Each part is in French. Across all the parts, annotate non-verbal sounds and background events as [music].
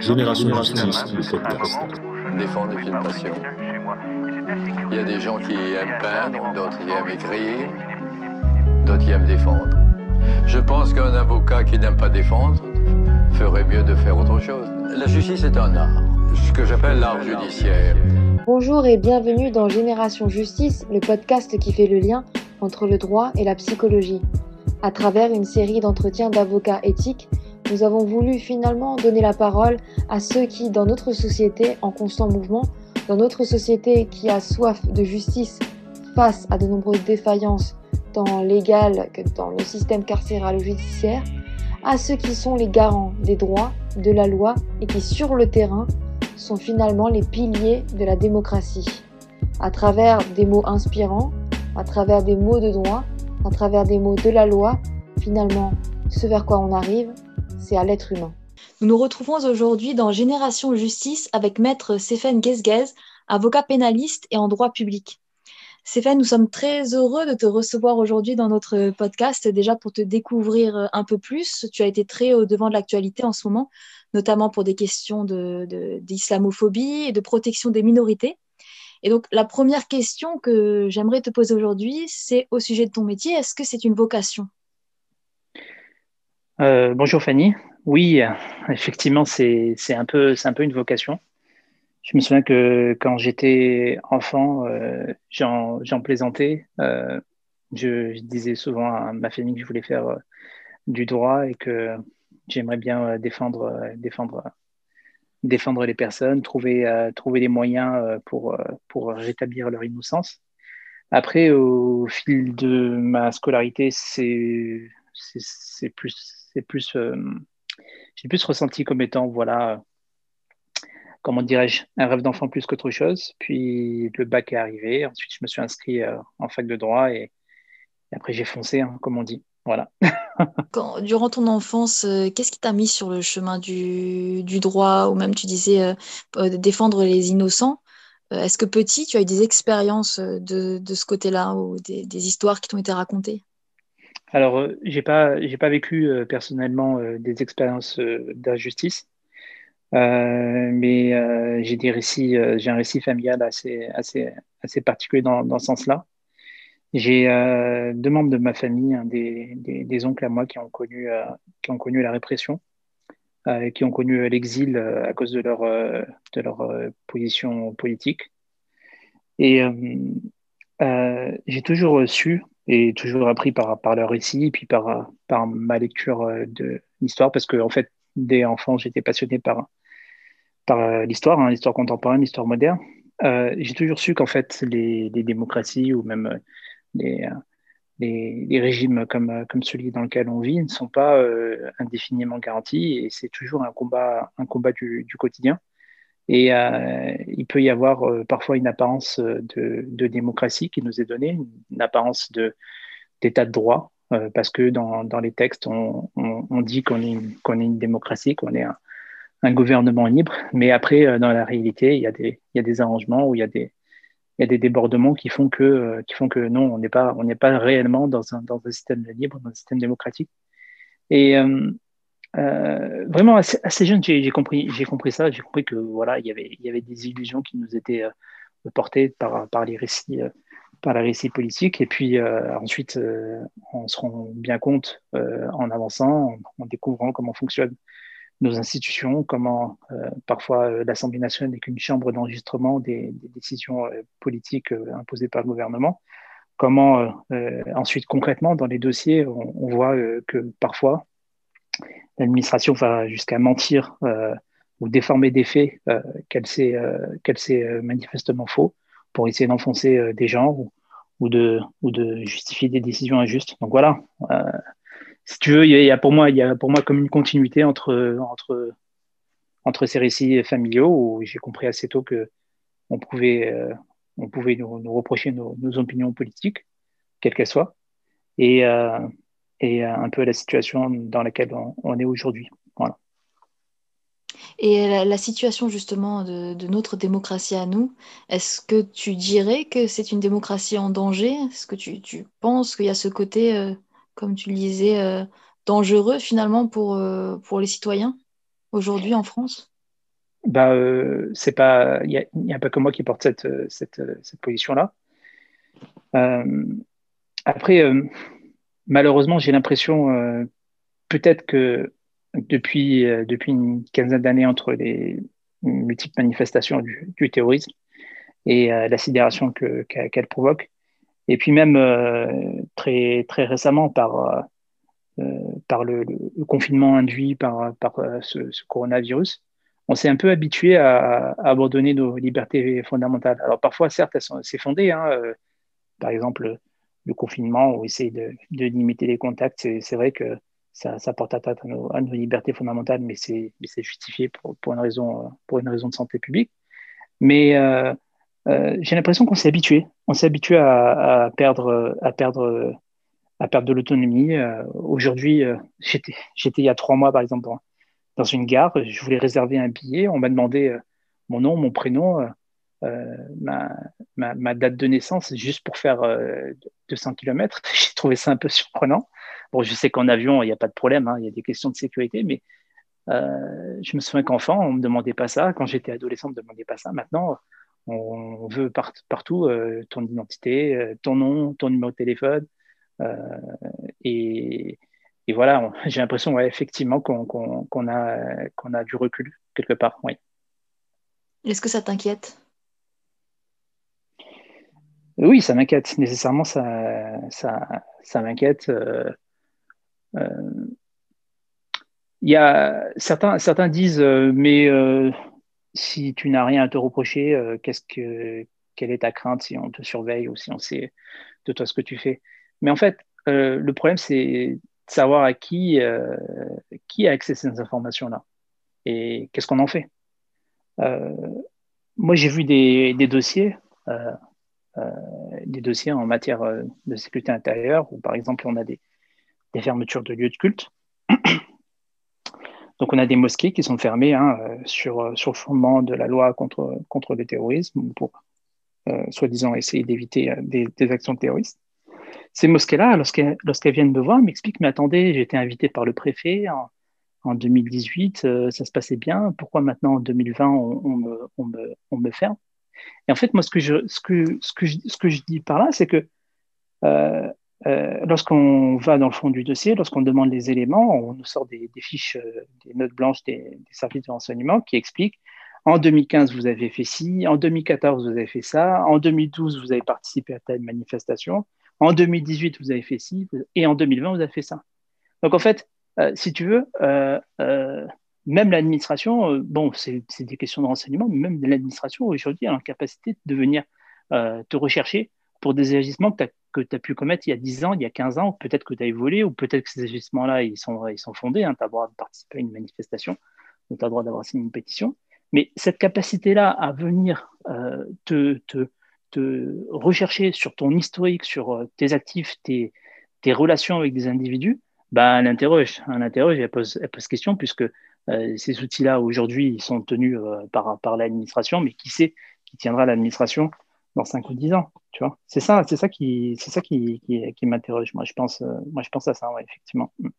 Génération Justice, le podcast. Défendre est une passion. Il y a des gens qui aiment peindre, d'autres qui aiment écrire, d'autres qui aiment défendre. Je pense qu'un avocat qui n'aime pas défendre ferait mieux de faire autre chose. La justice est un art, ce que j'appelle l'art judiciaire. Bonjour et bienvenue dans Génération Justice, le podcast qui fait le lien entre le droit et la psychologie. À travers une série d'entretiens d'avocats éthiques, nous avons voulu finalement donner la parole à ceux qui, dans notre société en constant mouvement, dans notre société qui a soif de justice face à de nombreuses défaillances tant légales que dans le système carcéral ou judiciaire, à ceux qui sont les garants des droits, de la loi et qui, sur le terrain, sont finalement les piliers de la démocratie. À travers des mots inspirants, à travers des mots de droit, à travers des mots de la loi, finalement, ce vers quoi on arrive, c'est à l'être humain. Nous nous retrouvons aujourd'hui dans Génération Justice avec Maître Stéphane Guesguez, avocat pénaliste et en droit public. Stéphane, nous sommes très heureux de te recevoir aujourd'hui dans notre podcast, déjà pour te découvrir un peu plus. Tu as été très au devant de l'actualité en ce moment, notamment pour des questions d'islamophobie et de protection des minorités. Et donc, la première question que j'aimerais te poser aujourd'hui, c'est au sujet de ton métier. Est-ce que c'est une vocation? Euh, bonjour Fanny. Oui, effectivement, c'est un, peu, un peu une vocation. Je me souviens que quand j'étais enfant, euh, j'en plaisantais. Euh, je, disais souvent à ma famille que je voulais faire du droit et que j'aimerais bien défendre, les personnes, trouver, trouver des moyens pour rétablir leur innocence. Après, au fil de ma scolarité, c'est plus c'est plus, euh, j'ai plus ressenti comme étant, voilà, comment dirais-je, un rêve d'enfant plus qu'autre chose. Puis le bac est arrivé. Ensuite, je me suis inscrit euh, en fac de droit et, après j'ai foncé, hein, comme on dit. Voilà. [laughs] Durant ton enfance, euh, qu'est-ce qui t'a mis sur le chemin du, droit ou même tu disais défendre les innocents Est-ce que petit, tu as eu des expériences de, ce côté-là ou des histoires qui t'ont été racontées? Alors, euh, j'ai pas, j'ai pas vécu euh, personnellement euh, des expériences d'injustice, mais j'ai des récits, j'ai un récit familial assez, assez, assez particulier dans, dans ce sens-là. J'ai deux membres de ma famille, des, des, oncles à moi qui ont connu, qui ont connu la répression, qui ont connu l'exil à cause de leur, de leur position politique. Et j'ai toujours su et toujours appris par, par leur récit et puis par, par ma lecture euh, de l'histoire, parce que fait, dès enfant, j'étais passionné par, par euh, l'histoire, hein, l'histoire contemporaine, l'histoire moderne. Euh, j'ai toujours su qu'en fait, les, démocraties ou même les, les, les, régimes comme, comme celui dans lequel on vit ne sont pas indéfiniment garantis et c'est toujours un combat, un combat du, du quotidien. Et euh, il peut y avoir euh, parfois une apparence euh, de, démocratie qui nous est donnée, une apparence d'état de, droit, parce que dans, les textes, on, dit qu'on est, une démocratie, qu'on est un, gouvernement libre, mais après, dans la réalité, il y a des, arrangements où il y a des, débordements qui font que, non, on n'est pas, réellement dans un, système libre, dans un système démocratique. Euh, vraiment assez, jeune, j'ai compris, j'ai compris ça. J'ai compris que voilà, il y avait, il y avait des illusions qui nous étaient euh, portées par, par les récits, euh, par les récits politiques. Et puis ensuite, on se rend bien compte en avançant, en, découvrant comment fonctionnent nos institutions, comment parfois l'Assemblée nationale n'est qu'une chambre d'enregistrement des, des, décisions politiques imposées par le gouvernement. Comment ensuite concrètement dans les dossiers, on, on voit que parfois l'administration va jusqu'à mentir euh, ou déformer des faits euh, qu'elle sait, euh, manifestement faux pour essayer d'enfoncer des gens ou, de, ou de justifier des décisions injustes. Donc voilà, si tu veux, il y, a pour moi, il y a pour moi comme une continuité entre, entre, entre ces récits familiaux où j'ai compris assez tôt que on pouvait, on pouvait nous, reprocher nos, opinions politiques, quelles qu'elles soient, et, et un peu la situation dans laquelle on, est aujourd'hui. Voilà. Et la, situation justement de, notre démocratie à nous, est-ce que tu dirais que c'est une démocratie en danger? Est-ce que tu, tu penses qu'il y a ce côté, euh, comme tu le disais, euh, dangereux finalement pour, euh, pour les citoyens aujourd'hui en France? Bah, c'est pas, il n'y a, pas que moi qui porte cette, cette, cette position-là. après, malheureusement, j'ai l'impression, peut-être que depuis, depuis une quinzaine d'années, entre les multiples manifestations du, terrorisme et la sidération qu'elle provoque, et puis même très, très récemment par euh, par le, confinement induit par, par euh, ce, coronavirus, on s'est un peu habitué à, abandonner nos libertés fondamentales. Alors parfois, certes, c'est fondé. Hein, euh, par exemple, le confinement, on essaie de, de limiter les contacts. C'est vrai que ça, porte atteinte à nos, libertés fondamentales, mais c'est justifié pour, une raison, pour une raison de santé publique. Mais j'ai l'impression qu'on s'est habitué. On s'est habitué à, perdre, à perdre à perdre de l'autonomie. Euh, aujourd'hui, euh, j'étais, il y a trois mois, par exemple, dans, une gare, je voulais réserver un billet, on m'a demandé euh, mon nom, mon prénom, ma, ma, date de naissance, juste pour faire 200 km. [laughs] J'ai trouvé ça un peu surprenant. Bon, je sais qu'en avion, il n'y a pas de problème, hein, il y a des questions de sécurité, mais je me souviens qu'enfant, on ne me demandait pas ça. Quand j'étais adolescent, on ne me demandait pas ça. Maintenant, on veut partout ton identité, ton nom, ton numéro de téléphone, euh, et, voilà, [laughs] j'ai l'impression effectivement qu'on a, qu'on a du recul quelque part. Oui. Est-ce que ça t'inquiète? Oui, ça m'inquiète. Nécessairement, ça, ça, ça m'inquiète. Euh, euh, y a, certains, certains disent, mais si tu n'as rien à te reprocher, qu'est-ce que, quelle est ta crainte si on te surveille ou si on sait de toi ce que tu fais? Mais en fait, euh, le problème, c'est de savoir à qui, euh, qui a accès à ces informations-là et qu'est-ce qu'on en fait. Euh, moi, j'ai vu des, des dossiers, des dossiers en matière de sécurité intérieure, où par exemple, on a des, fermetures de lieux de culte. [clears throat] Donc, on a des mosquées qui sont fermées hein, sur, sur le fondement de la loi contre, contre le terrorisme pour, soi-disant, essayer d'éviter des, actions terroristes. Ces mosquées-là, lorsqu'elles viennent me voir, m'expliquent, mais attendez, j'ai été invité par le préfet en, 2018, euh, ça se passait bien, pourquoi maintenant en 2020 on, me, ferme? Et en fait, moi, ce que je, ce que, ce que, ce que je dis par là, c'est que euh, euh, lorsqu'on va dans le fond du dossier, lorsqu'on demande les éléments, on nous sort des, fiches, des notes blanches des, des, services de renseignement qui expliquent en 2015, vous avez fait ci, en 2014, vous avez fait ça, en 2012, vous avez participé à telle manifestation, en 2018, vous avez fait ci, et en 2020, vous avez fait ça. Donc en fait, euh, si tu veux, euh, euh, même l'administration, bon, c'est des questions de renseignement, mais même l'administration aujourd'hui a la capacité de venir te rechercher pour des agissements que tu as, pu commettre il y a 10 ans, il y a 15 ans, peut-être que tu as volé, ou peut-être que ces agissements-là, ils sont, ils sont fondés, hein, tu as le droit de participer à une manifestation, tu as le droit d'avoir signé une pétition. Mais cette capacité-là à venir te, te, rechercher sur ton historique, sur euh, tes actifs, tes, relations avec des individus, bah, elle interroge. Elle pose, elle pose question, puisque euh, ces outils-là, aujourd'hui, ils sont tenus euh, par, par l'administration, mais qui sait qui tiendra l'administration dans 5 ou 10 ans tu vois? C'est ça c'est ça qui c'est ça qui, qui, qui m'interroge moi je pense moi je pense à ça ouais, effectivement mm.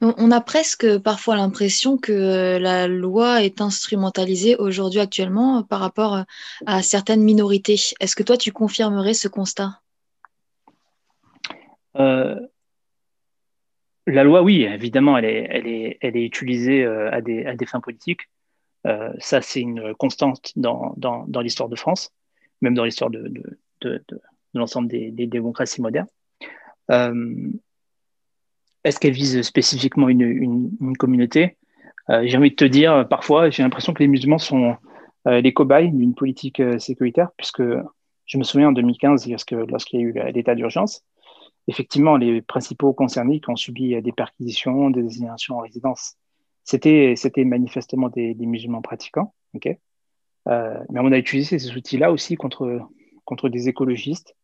On a presque parfois l'impression que la loi est instrumentalisée aujourd'hui actuellement par rapport à certaines minorités. Est-ce que toi, tu confirmerais ce constat? Euh, La loi, oui, évidemment, elle est, utilisée euh, à des, fins politiques. Euh, ça, c'est une constante dans, l'histoire de France, même dans l'histoire de, l'ensemble des, démocraties modernes. Est-ce qu'elle vise spécifiquement une, communauté? Euh, J'ai envie de te dire, parfois, j'ai l'impression que les musulmans sont euh, les cobayes d'une politique euh, sécuritaire, puisque je me souviens en 2015, lorsqu'il y a eu l'état d'urgence, effectivement, les principaux concernés qui ont subi des perquisitions, des désignations en résidence, c'était manifestement des, musulmans pratiquants. Okay mais on a utilisé ces outils-là aussi contre, des écologistes,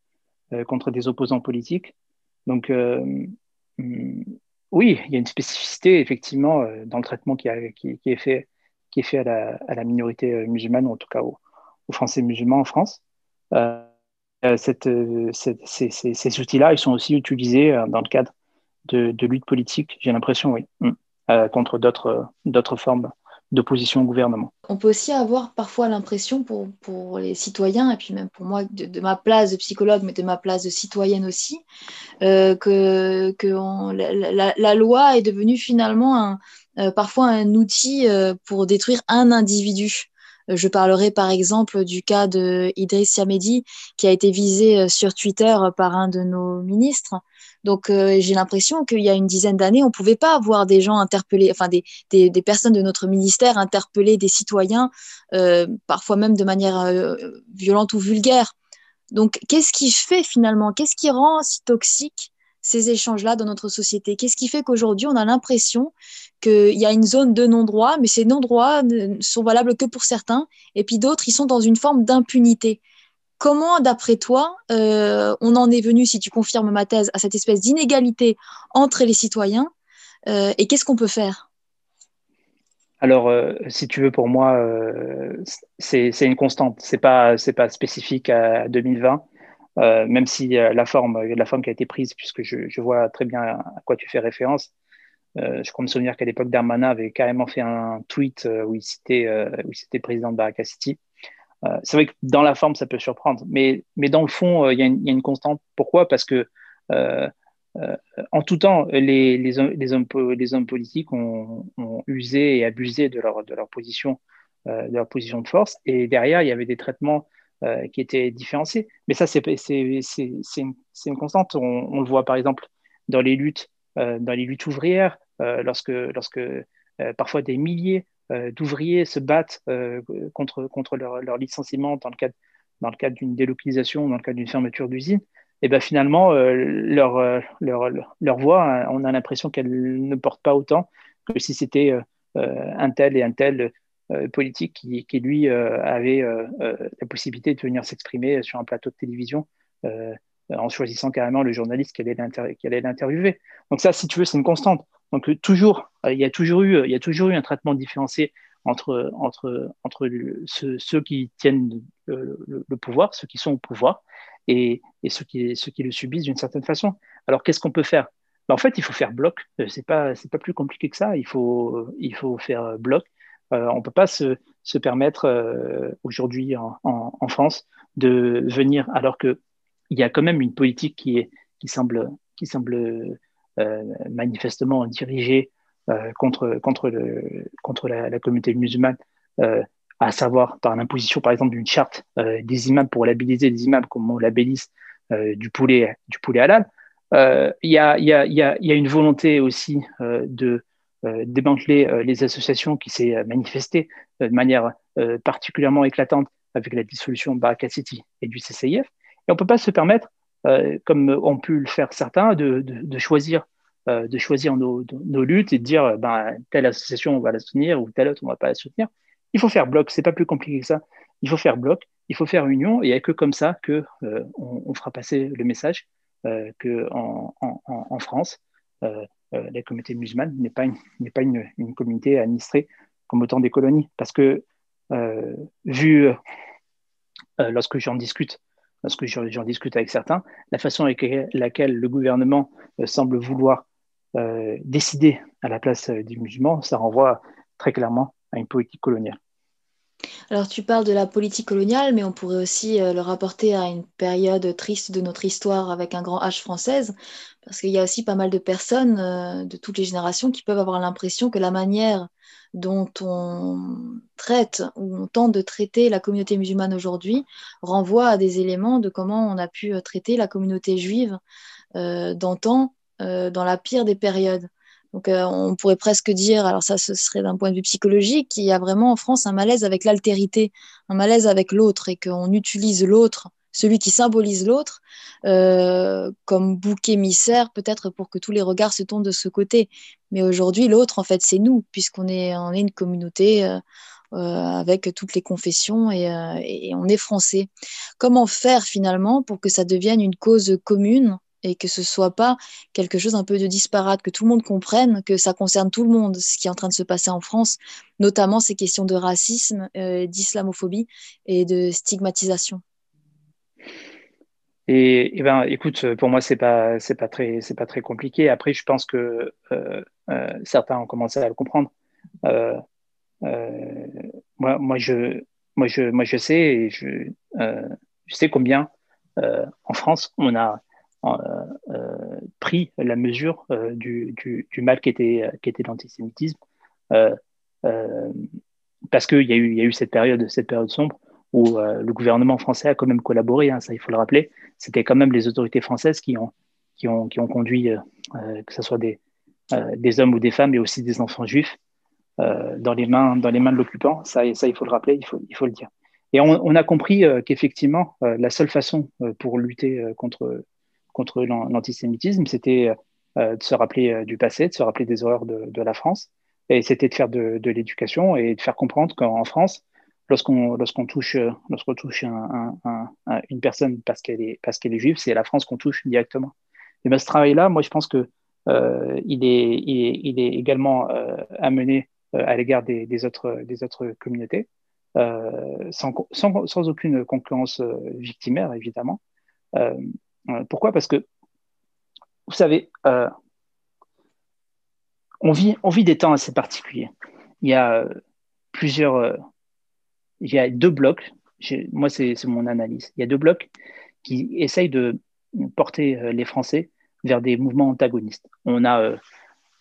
contre des opposants politiques. Donc, Hum, oui, il y a une spécificité effectivement euh, dans le traitement qui, est fait, à la, minorité euh, musulmane, ou en tout cas aux, Français musulmans en France. Euh, ces, outils-là, ils sont aussi utilisés dans le cadre de, lutte politique, j'ai l'impression, oui, hum, contre d'autres formes d'opposition au gouvernement. On peut aussi avoir parfois l'impression pour, les citoyens, et puis même pour moi, de, ma place de psychologue, mais de ma place de citoyenne aussi, euh, que, la, loi est devenue finalement euh, parfois un outil euh, pour détruire un individu. Je parlerai par exemple du cas de Idriss Yamedi qui a été visé sur Twitter par un de nos ministres donc, euh, j'ai l'impression qu'il y a une dizaine d'années, on ne pouvait pas avoir des gens interpellés, enfin, des, personnes de notre ministère interpeller des citoyens, euh, parfois même de manière euh, violente ou vulgaire. Donc, qu'est-ce qui fait finalement, qu'est-ce qui rend si toxique ces échanges-là dans notre société? Qu'est-ce qui fait qu'aujourd'hui, on a l'impression qu'il y a une zone de non-droit, mais ces non-droits ne sont valables que pour certains, et puis d'autres, ils sont dans une forme d'impunité? Comment, d'après toi, euh, on en est venu, si tu confirmes ma thèse, à cette espèce d'inégalité entre les citoyens euh, et qu'est-ce qu'on peut faire? Alors, euh, si tu veux, pour moi, c'est une constante. C'est pas, pas spécifique à 2020, même si la forme, la forme qui a été prise, puisque je, vois très bien à quoi tu fais référence. je crois me souvenir qu'à l'époque, Darmanin avait carrément fait un tweet où il citait, où il citait président de Baraka City. Euh, c'est vrai que dans la forme, ça peut surprendre, mais, dans le fond, euh, il y, a une constante. Pourquoi? Parce que euh, en tout temps, les, hommes, politiques ont, usé et abusé de leur, position, de leur position de force, et derrière, il y avait des traitements qui étaient différenciés. Mais ça, c'est une, constante. On, le voit par exemple dans les luttes, dans les luttes ouvrières, lorsque, lorsque parfois des milliers euh, d'ouvriers se battent euh, contre, contre leur, licenciement dans le cadre, dans le cadre d'une délocalisation, dans le cadre d'une fermeture d'usine, et ben finalement, euh, leur, leur, leur, voix, hein, on a l'impression qu'elle ne porte pas autant que si c'était un tel et un tel politique qui, qui lui avait la possibilité de venir s'exprimer sur un plateau de télévision en choisissant carrément le journaliste qui allait l'interviewer. Donc ça, si tu veux, c'est une constante. Donc toujours, euh, il y a toujours eu, il y a toujours eu un traitement différencié entre, entre, entre ceux, qui tiennent le, pouvoir, ceux qui sont au pouvoir, et, et ceux, qui, ceux qui le subissent d'une certaine façon. Alors qu'est-ce qu'on peut faire? Ben, En fait, il faut faire bloc. Euh, c'est pas, c'est pas plus compliqué que ça. Il faut, il faut faire bloc. Euh, on ne peut pas se, se permettre aujourd'hui en, France de venir alors qu'il y a quand même une politique qui, est, qui semble, qui semble euh, manifestement dirigé euh, contre, contre, le, contre la, communauté musulmane, euh, à savoir par l'imposition, par exemple, d'une charte des imams pour labelliser des imams comme on labellise du, poulet, du poulet halal. Il y a, y, a, y, a, y, a, une volonté aussi de démanteler les associations qui s'est manifestée de manière particulièrement éclatante avec la dissolution de Baraka City et du CCIF. Et on ne peut pas se permettre euh, comme ont pu le faire certains, de, choisir, euh, nos, luttes et de dire ben, telle association on va la soutenir ou telle autre on ne va pas la soutenir. Il faut faire bloc, c'est pas plus compliqué que ça. Il faut faire bloc, il faut faire union et il que comme ça que euh, on, fera passer le message que en France, la communauté musulmane n'est pas, une, n'est pas une, communauté administrée comme au temps des colonies. Parce que, vu, lorsque j'en discute j'en discute avec certains, la façon avec laquelle le gouvernement euh, semble vouloir euh, décider à la place euh, des musulmans, ça renvoie très clairement à une politique coloniale. Alors tu parles de la politique coloniale, mais on pourrait aussi le rapporter à une période triste de notre histoire avec un grand H française, parce qu'il y a aussi pas mal de personnes de toutes les générations qui peuvent avoir l'impression que la manière dont on traite ou on tente de traiter la communauté musulmane aujourd'hui renvoie à des éléments de comment on a pu euh, traiter la communauté juive euh, d'antan euh, dans la pire des périodes. Donc on pourrait presque dire, alors ça ce serait d'un point de vue psychologique, qu'il y a vraiment en France un malaise avec l'altérité, un malaise avec l'autre et qu'on utilise l'autre celui qui symbolise l'autre, euh, comme bouc émissaire, peut-être pour que tous les regards se tournent de ce côté. Mais aujourd'hui, l'autre, en fait, c'est nous, puisqu'on est, on une communauté euh, euh, avec toutes les confessions et, et, on est français. Comment faire finalement pour que ça devienne une cause commune et que ce soit pas quelque chose un peu de disparate, que tout le monde comprenne que ça concerne tout le monde, ce qui est en train de se passer en France, notamment ces questions de racisme, d'islamophobie et de stigmatisation. Et, ben, écoute, pour moi, c'est pas, c'est pas très, c'est pas très compliqué. Après, je pense que euh, euh, certains ont commencé à le comprendre. Euh, moi, moi, je, moi, je, moi, je sais, et je, je sais combien en France on a pris la mesure du, du, mal qui était, l'antisémitisme. parce qu'il y, a eu, y a eu cette période, sombre où le gouvernement français a quand même collaboré, hein, ça il faut le rappeler. C'était quand même les autorités françaises qui ont, conduit, que ce soit des, hommes ou des femmes, et aussi des enfants juifs, dans, les mains, dans les mains de l'occupant. Ça, il faut le rappeler, il faut, le dire. Et on, a compris euh, qu'effectivement, euh, la seule façon euh, pour lutter contre, contre l'antisémitisme, c'était de se rappeler du passé, de se rappeler des horreurs de, la France. Et c'était de faire de, l'éducation et de faire comprendre qu'en France, lorsqu'on lorsqu'on touche, lorsqu'on touche une personne parce qu'elle est, parce est juive, c'est la France qu'on touche directement. Et bien, ce travail-là, moi, je pense que il, est, il, est, également amené à l'égard des, des, autres, des autres communautés. Euh, sans, sans, sans, aucune concurrence euh, victimaire, évidemment. Euh, pourquoi? Parce que, vous savez, on, vit, on vit des temps assez particuliers. Il y a plusieurs, il y a deux blocs, moi c'est mon analyse, il y a deux blocs qui essayent de porter les Français vers des mouvements antagonistes. On a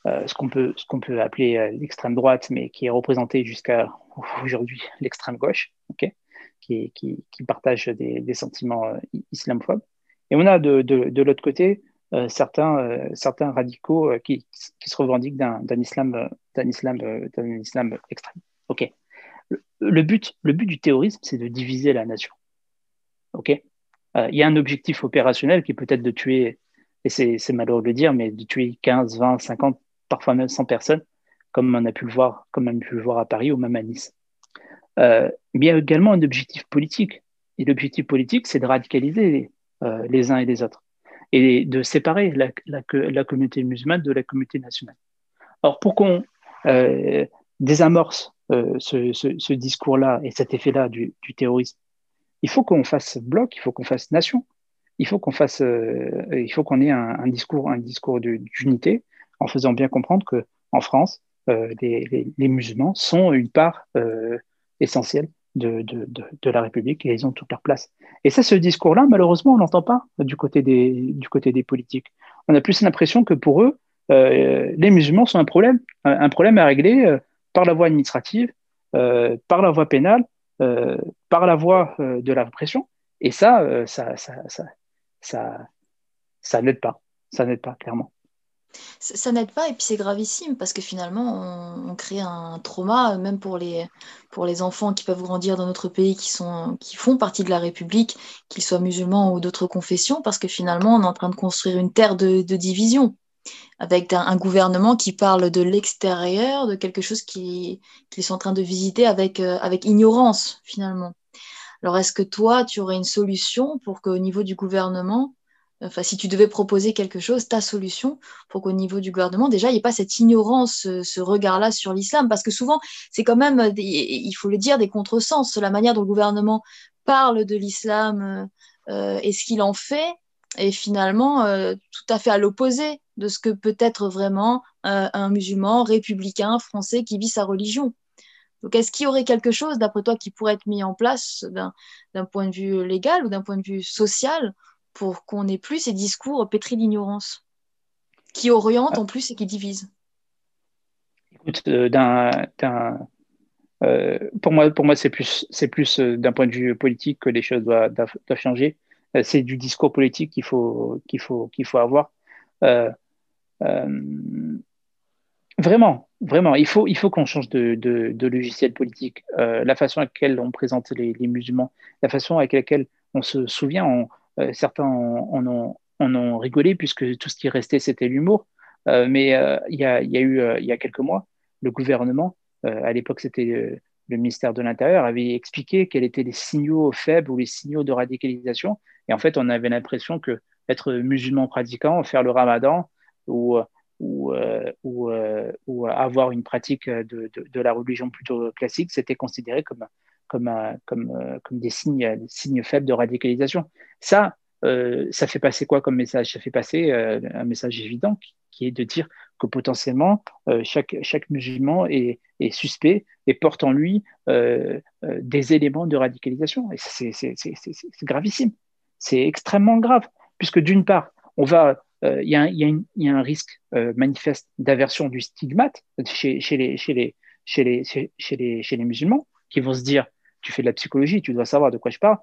ce qu'on peut, appeler l'extrême droite, mais qui est représenté jusqu'à aujourd'hui l'extrême gauche, qui, partage des, sentiments euh, islamophobes. Et on a de, de, l'autre côté euh, certains, euh, certains radicaux qui, qui, se revendiquent d'un islam, d'un islam, d'un islam extrême. Ok. Le, but, le but du terrorisme, c'est de diviser la nation. Ok. Il y a un objectif opérationnel qui peut être de tuer, et c'est malheureux de le dire, mais de tuer 15, 20, 50, parfois même 100 personnes comme on a pu le voir, comme on a pu le voir à Paris ou même à Nice. Euh, mais il y a également un objectif politique. Et l'objectif politique, c'est de radicaliser euh, les, uns et les autres et de séparer la, communauté musulmane de la communauté nationale. Alors, pour qu'on euh, désamorce ce, ce, discours-là et cet effet-là du, terrorisme, il faut qu'on fasse bloc, il faut qu'on fasse nation, il faut qu'on fasse, il faut qu'on ait un, discours, un discours d'unité, en faisant bien comprendre que en France, euh, les, musulmans sont une part euh, essentielle de, de, la République et ils ont toute leur place. Et ça, ce discours-là, malheureusement, on n'entend pas du côté, des, du côté des politiques. On a plus l'impression que pour eux, euh, les musulmans sont un problème, un, problème à régler par la voie administrative, par la voie pénale, par la voie de la répression. Et ça, ça, ça, ça, ça, ça n'aide pas. Ça n'aide pas, clairement ça, n'aide pas et puis c'est gravissime parce que finalement on, crée un trauma même pour les, pour les enfants qui peuvent grandir dans notre pays qui, sont, qui font partie de la République, qu'ils soient musulmans ou d'autres confessions, parce que finalement on est en train de construire une terre de, division avec un, gouvernement qui parle de l'extérieur, de quelque chose qu'ils sont en train de visiter avec, euh, avec ignorance finalement. Alors est-ce que toi, tu aurais une solution pour qu'au niveau du gouvernement, Enfin, si tu devais proposer quelque chose, ta solution pour qu'au niveau du gouvernement, déjà, il n'y ait pas cette ignorance, ce, regard-là sur l'islam, parce que souvent, c'est quand même, il faut le dire, des contresens. La manière dont le gouvernement parle de l'islam euh, et ce qu'il en fait est finalement euh, tout à fait à l'opposé de ce que peut être vraiment euh, un musulman républicain français qui vit sa religion. Donc, est-ce qu'il y aurait quelque chose, d'après toi, qui pourrait être mis en place d'un point de vue légal ou d'un point de vue social pour qu'on n'ait plus ces discours pétris d'ignorance, qui orientent en plus et qui divisent Écoute, euh, euh, pour moi, pour moi c'est plus, plus euh, d'un point de vue politique que les choses doivent, doivent, changer. c'est du discours politique qu'il faut, qu'il faut, qu'il faut avoir. vraiment, vraiment, il faut, il faut qu'on change de, de, logiciel politique. la façon à laquelle on présente les, les, musulmans, la façon avec laquelle on se souvient, on, euh, certains en, ont, rigolé puisque tout ce qui restait, c'était l'humour. Euh, mais euh, il y, a, eu, il y a quelques mois, le gouvernement, à l'époque c'était le ministère de l'Intérieur, avait expliqué quels étaient les signaux faibles ou les signaux de radicalisation. Et en fait, on avait l'impression que être musulman pratiquant, faire le ramadan ou avoir une pratique de, de, la religion plutôt classique, c'était considéré comme, comme, comme, comme des, signes, des signes faibles de radicalisation. Ça, euh, ça fait passer quoi comme message? Ça fait passer euh, un message évident qui, est de dire que potentiellement chaque, chaque musulman est, est, suspect et porte en lui des éléments de radicalisation. Et c'est gravissime. C'est extrêmement grave, puisque d'une part, on va il y, y, a un risque manifeste d'aversion du stigmate chez, chez, les, chez, les, les, chez les musulmans qui vont se dire tu fais de la psychologie, tu dois savoir de quoi je parle,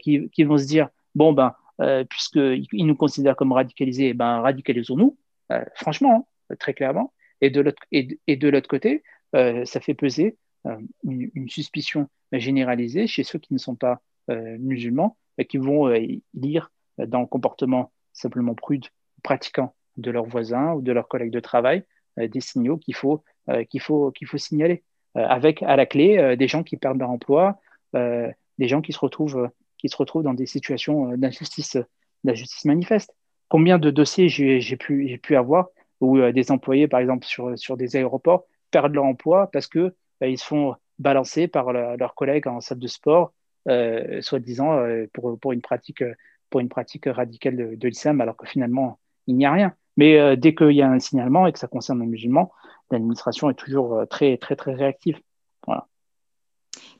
qui, qui, vont se dire bon, ben, euh, puisqu'ils nous considèrent comme radicalisés, ben, radicalisons-nous, euh, franchement, hein, très clairement. Et de l'autre, et, de l'autre côté, euh, ça fait peser une, suspicion généralisée chez ceux qui ne sont pas musulmans, qui vont lire dans le comportement simplement prude, pratiquant de leurs voisins ou de leurs collègues de travail des signaux qu'il faut, qu'il faut, qu'il faut signaler, avec à la clé des gens qui perdent leur emploi, des gens qui se retrouvent qui se retrouvent dans des situations euh, d'injustice, d'injustice manifeste. Combien de dossiers j'ai pu, pu avoir où euh, des employés, par exemple, sur, sur des aéroports, perdent leur emploi parce qu'ils bah, ils se font balancer par leurs collègues en salle de sport, euh, soi-disant pour, pour, une pratique, pour une pratique radicale de, de l'islam, alors que finalement, il n'y a rien. Mais dès qu'il y a un signalement et que ça concerne un musulman, l'administration est toujours très, très, très réactive. Voilà.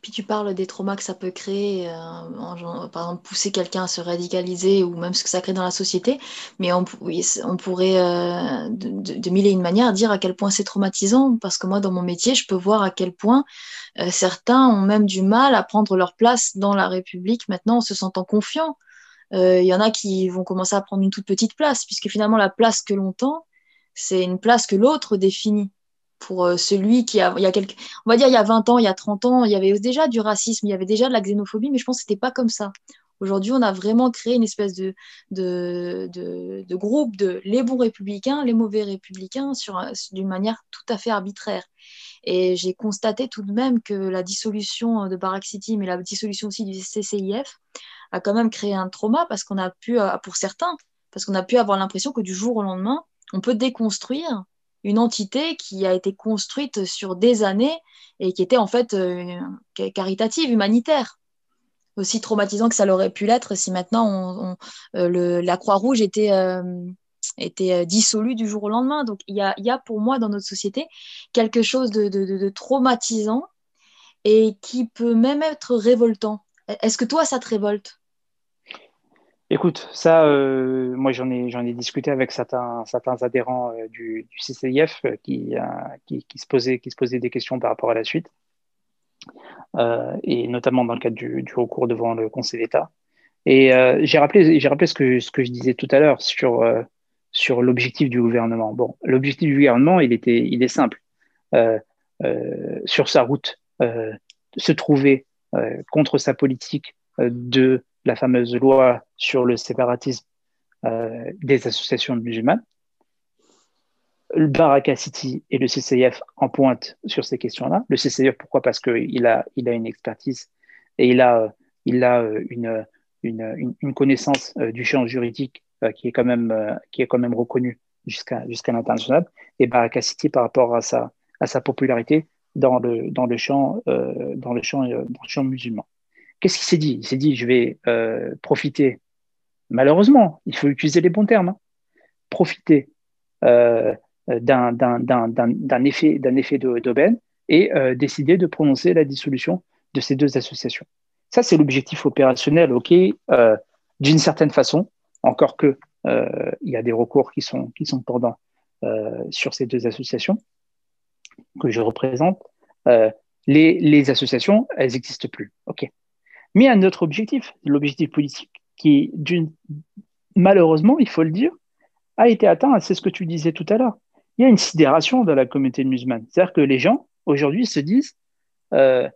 Puis tu parles des traumas que ça peut créer, euh, par exemple pousser quelqu'un à se radicaliser ou même ce que ça crée dans la société. Mais on, pourrait, euh, de, mille et une manières, dire à quel point c'est traumatisant. Parce que moi, dans mon métier, je peux voir à quel point euh, certains ont même du mal à prendre leur place dans la République maintenant en se sentant confiants. Il y en a qui vont commencer à prendre une toute petite place, puisque finalement, la place que l'on tend, c'est une place que l'autre définit pour euh, celui qui a, il y a quelques, on va dire il y a 20 ans, il y a 30 ans, il y avait déjà du racisme, il y avait déjà de la xénophobie, mais je pense que c'était pas comme ça. Aujourd'hui, on a vraiment créé une espèce de, de, de, groupe de les bons républicains, les mauvais républicains, d'une manière tout à fait arbitraire. Et j'ai constaté tout de même que la dissolution de Barak City, mais la dissolution aussi du CCIF, a quand même créé un trauma parce qu'on a pu, euh, pour certains, parce qu'on a pu avoir l'impression que du jour au lendemain, on peut déconstruire une entité qui a été construite sur des années et qui était en fait euh, caritative, humanitaire. Aussi traumatisant que ça l'aurait pu l'être si maintenant euh, la Croix-Rouge était, euh, était dissolue du jour au lendemain. Donc il y a, pour moi dans notre société quelque chose de traumatisant et qui peut même être révoltant. Est-ce que toi, ça te révolte? Écoute, ça, euh, moi j'en ai, ai discuté avec certains, certains adhérents euh, du, du, CCIF euh, qui, qui, qui, se posaient, qui se posaient des questions par rapport à la suite, et notamment dans le cadre du, du recours devant le Conseil d'État. Et j'ai rappelé, rappelé ce que, ce que je disais tout à l'heure sur, sur l'objectif du gouvernement. Bon, l'objectif du gouvernement, il, était, il est simple. sur sa route, se trouver contre sa politique de la fameuse loi sur le séparatisme euh, des associations musulmanes. Le Baraka City et le CCIF en pointe sur ces questions-là. Le CCIF, pourquoi? Parce qu'il a, il a une expertise et il a, il a euh, une, une, une connaissance euh, du champ juridique qui est quand même, qui est quand même reconnue jusqu'à l'international. Et Baraka City, par rapport à sa, à sa popularité dans le, dans le, champ, dans le, champ, dans le champ musulman. Qu'est-ce qu'il s'est dit? Il s'est dit, je vais euh, profiter, malheureusement, il faut utiliser les bons termes, hein, profiter euh, d'un effet, effet d'aubaine et euh, décider de prononcer la dissolution de ces deux associations. Ça, c'est l'objectif opérationnel, OK, d'une certaine façon, encore que il y a des recours qui sont, qui sont pendants sur ces deux associations que je représente. Les, les, associations, elles n'existent plus. OK mais un autre objectif, l'objectif politique, qui, malheureusement, il faut le dire, a été atteint. C'est ce que tu disais tout à l'heure. Il y a une sidération dans la communauté musulmane. C'est-à-dire que les gens, aujourd'hui, se disent, euh,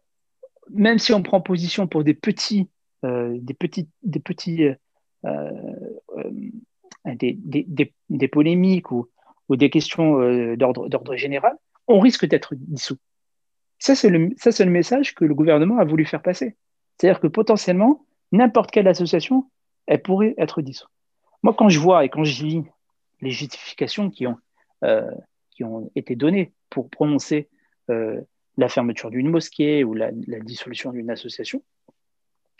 même si on prend position pour des petits, euh, des petits, des, petits euh, des, polémiques ou, des questions d'ordre général, on risque d'être dissous. Ça, c'est le message que le gouvernement a voulu faire passer. C'est-à-dire que potentiellement, n'importe quelle association, elle pourrait être dissoute. Moi, quand je vois et quand je lis les justifications qui ont, euh, qui ont été données pour prononcer euh, la fermeture d'une mosquée ou la, dissolution d'une association,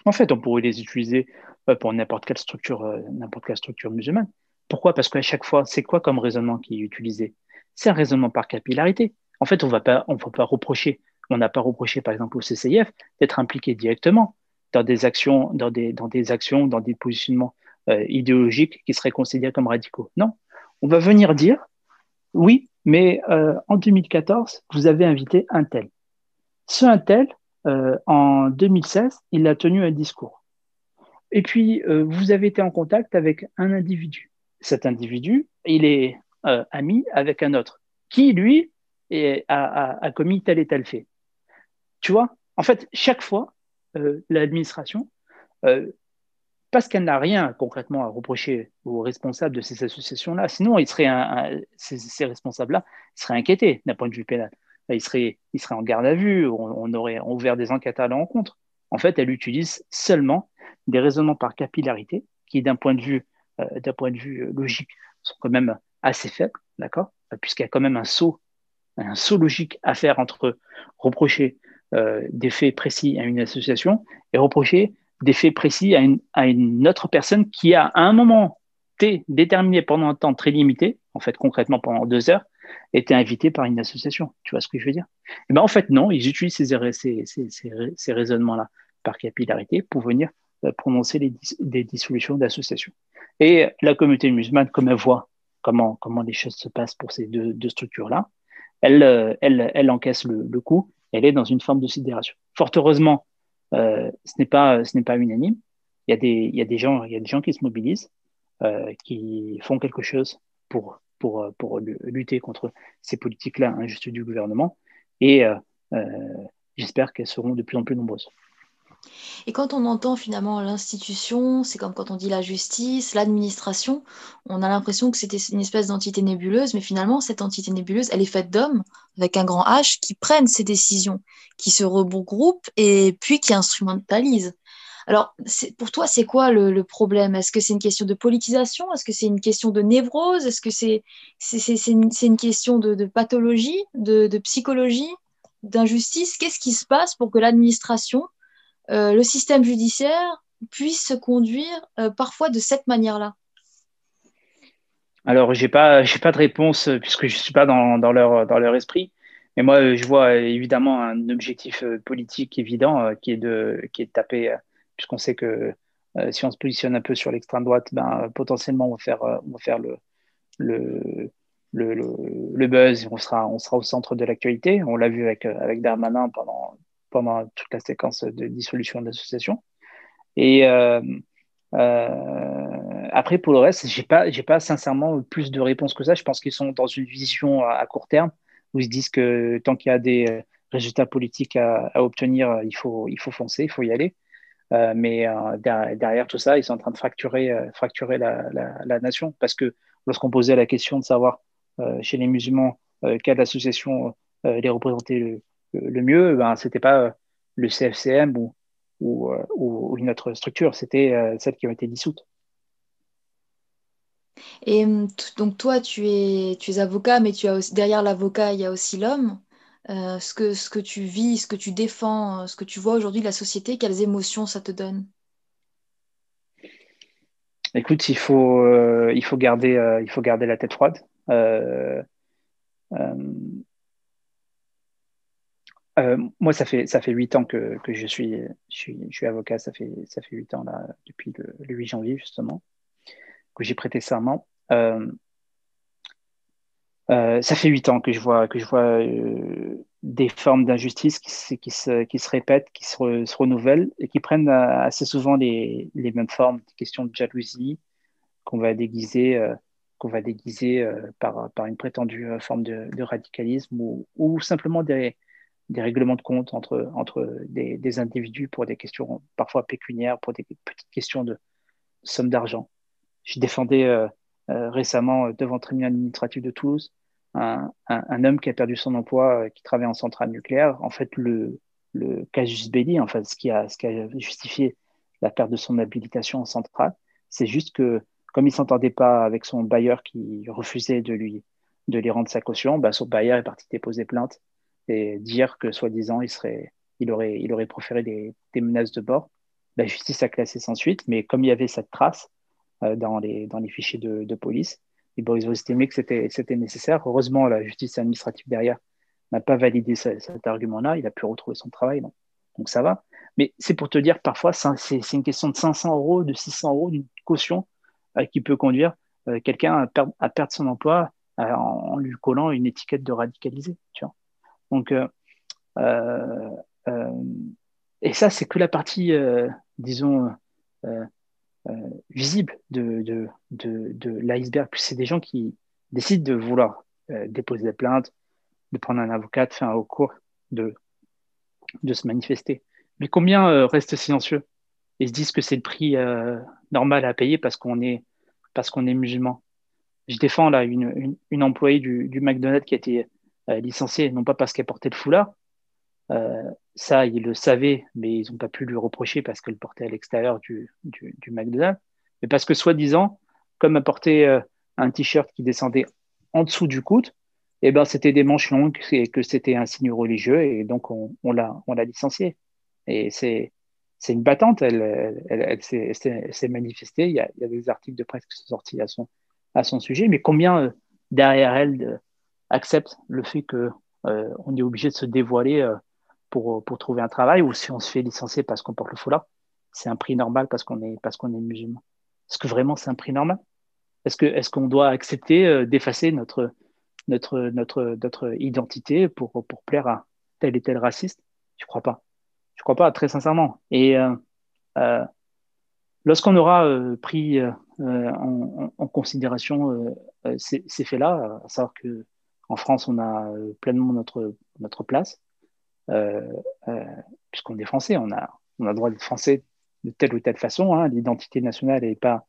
en fait, on pourrait les utiliser euh, pour n'importe quelle structure, n'importe quelle structure musulmane. Pourquoi? Parce qu'à chaque fois, c'est quoi comme raisonnement qui est utilisé? C'est un raisonnement par capillarité. En fait, on ne va pas reprocher, on n'a pas reproché par exemple au CCIF d'être impliqué directement dans des actions, dans des, actions, dans des positionnements euh, idéologiques qui seraient considérés comme radicaux. Non, on va venir dire, oui, mais euh, en 2014, vous avez invité un tel. Ce un tel, euh, en 2016, il a tenu un discours. Et puis, vous avez été en contact avec un individu. Cet individu, il est ami avec un autre, qui, lui, a commis tel et tel fait. Tu vois, en fait, chaque fois, euh, l'administration, euh, parce qu'elle n'a rien concrètement à reprocher aux responsables de ces associations-là. Sinon, ils seraient ces, responsables-là seraient inquiétés d'un point de vue pénal. Ils seraient, ils seraient en garde à vue, on, aurait ouvert des enquêtes à l'encontre. En fait, elle utilise seulement des raisonnements par capillarité qui, d'un point de vue, euh, d'un point de vue logique, sont quand même assez faibles, d'accord? Puisqu'il y a quand même un saut, un saut logique à faire entre reprocher euh, des faits précis à une association et reprocher des faits précis à une, à une autre personne qui a à un moment T déterminé pendant un temps très limité, en fait concrètement pendant deux heures, été invité par une association. Tu vois ce que je veux dire? Et eh ben, En fait, non, ils utilisent ces, ces, ces, ces raisonnements-là par capillarité pour venir euh, prononcer des dissolutions d'associations. Et la communauté musulmane, comme elle voit comment, comment les choses se passent pour ces deux, deux structures-là, elle, euh, elle, elle encaisse le, le coup elle est dans une forme de sidération. Fort heureusement, euh, ce n'est pas, unanime. Il y, a des, gens, qui se mobilisent, euh, qui font quelque chose pour lutter contre ces politiques-là injustes du gouvernement. Et euh, j'espère qu'elles seront de plus en plus nombreuses. Et quand on entend finalement l'institution, c'est comme quand on dit la justice, l'administration, on a l'impression que c'était une espèce d'entité nébuleuse, mais finalement, cette entité nébuleuse, elle est faite d'hommes, avec un grand H, qui prennent ces décisions, qui se regroupent et puis qui instrumentalisent. Alors, pour toi, c'est quoi le, problème? Est-ce que c'est une question de politisation? Est-ce que c'est une question de névrose? Est-ce que c'est une, question de, pathologie, de psychologie, d'injustice? Qu'est-ce qui se passe pour que l'administration euh, le système judiciaire puisse se conduire euh, parfois de cette manière-là Alors, je n'ai pas, pas de réponse euh, puisque je ne suis pas dans, leur, dans leur esprit. Mais moi, je vois évidemment un objectif politique évident qui, est de, qui est de taper, puisqu'on sait que si on se positionne un peu sur l'extrême droite, ben, potentiellement, on va faire, on va faire le, le, le, le, buzz, on sera, on sera au centre de l'actualité. On l'a vu avec, avec Darmanin pendant, pendant toute la séquence de dissolution d'association. Et euh, euh, après, pour le reste, j'ai pas, j'ai pas sincèrement plus de réponses que ça. Je pense qu'ils sont dans une vision à, court terme où ils se disent que tant qu'il y a des résultats politiques à, obtenir, il faut, il faut foncer, il faut y aller. Euh, mais derrière, tout ça, ils sont en train de fracturer, fracturer la, la, nation parce que lorsqu'on posait la question de savoir chez les musulmans quelle association les représentait le, le mieux, ben, ce n'était pas euh, le CFCM ou, ou, euh, ou, une autre structure, c'était euh, celles qui ont été dissoutes. Et donc toi, tu es, tu es avocat, mais tu as aussi, derrière l'avocat, il y a aussi l'homme. ce, que, ce que tu vis, ce que tu défends, ce que tu vois aujourd'hui de la société, quelles émotions ça te donne? Écoute, il faut, il faut, garder, il faut garder la tête froide. Euh, moi, ça fait ça fait huit ans que, je, suis, je, suis, avocat. Ça fait ça fait huit ans là depuis le, 8 janvier justement que j'ai prêté serment. Euh, euh, ça fait huit ans que je vois que je vois des formes d'injustice qui, qui, se, qui se répètent, qui se, se, renouvellent et qui prennent assez souvent les, les mêmes formes, des questions de jalousie qu'on va déguiser qu'on va déguiser par, par une prétendue forme de, de radicalisme ou, ou simplement des, des règlements de compte entre, entre des, individus pour des questions parfois pécuniaires, pour des petites questions de somme d'argent. Je défendais euh, euh, récemment euh, devant le tribunal administratif de Toulouse un, un, homme qui a perdu son emploi, qui travaillait en centrale nucléaire. En fait, le, le casus belli, en ce qui, a, ce qui a justifié la perte de son habilitation en centrale, c'est juste que comme il s'entendait pas avec son bailleur qui refusait de lui de lui rendre sa caution, bah, son bailleur est parti déposer plainte et dire que soi-disant il serait, il aurait, il aurait proféré des, menaces de bord. La justice a classé sans suite, mais comme il y avait cette trace euh, dans, les, dans les fichiers de, police, et ont estimé que c'était nécessaire. Heureusement, la justice administrative derrière n'a pas validé cet argument-là. Il a pu retrouver son travail. Donc, donc ça va. Mais c'est pour te dire, parfois, c'est une question de 500 euros, de 600 euros, d'une caution euh, qui peut conduire euh, quelqu'un à, perdre son emploi euh, en, lui collant une étiquette de radicalisé. Tu vois Donc, et ça, c'est que la partie, disons, visible de, de, de, de l'iceberg. C'est des gens qui décident de vouloir déposer des plaintes, de prendre un avocat, de faire un recours, de, de se manifester. Mais combien euh, restent silencieux? Et se disent que c'est le prix euh, normal à payer parce qu'on est, parce qu'on est musulman Je défends là une, une, employée du, du, McDonald's qui a été euh, licenciée, non pas parce qu'elle portait le foulard, ça, ils le savaient, mais ils n'ont pas pu lui reprocher parce qu'elle portait à l'extérieur du, du, du, McDonald's, mais parce que soi-disant, comme elle portait un t-shirt qui descendait en dessous du coude, eh ben, c'était des manches longues et que c'était un signe religieux et donc on, on l'a licencié. Et c'est une battante, elle, elle, s'est manifestée, il y, a, des articles de presse qui sont sortis à son, à son sujet, mais combien euh, derrière elle euh, acceptent le fait qu'on euh, on est obligé de se dévoiler pour, pour trouver un travail ou si on se fait licencier parce qu'on porte le foulard, c'est un prix normal parce qu'on est, parce qu'on est musulman. Est-ce que vraiment c'est un prix normal? Est-ce qu'on est qu'on doit accepter d'effacer notre, notre, notre, notre identité pour, pour plaire à tel et tel raciste? Je crois pas. Je crois pas, très sincèrement. Et euh, euh, lorsqu'on aura euh, pris en, en, considération ces, ces faits-là, à savoir qu'en France, on a pleinement notre, notre place, puisqu'on est français, on a, on a le droit d'être français de telle ou telle façon. Hein. L'identité nationale n'est pas,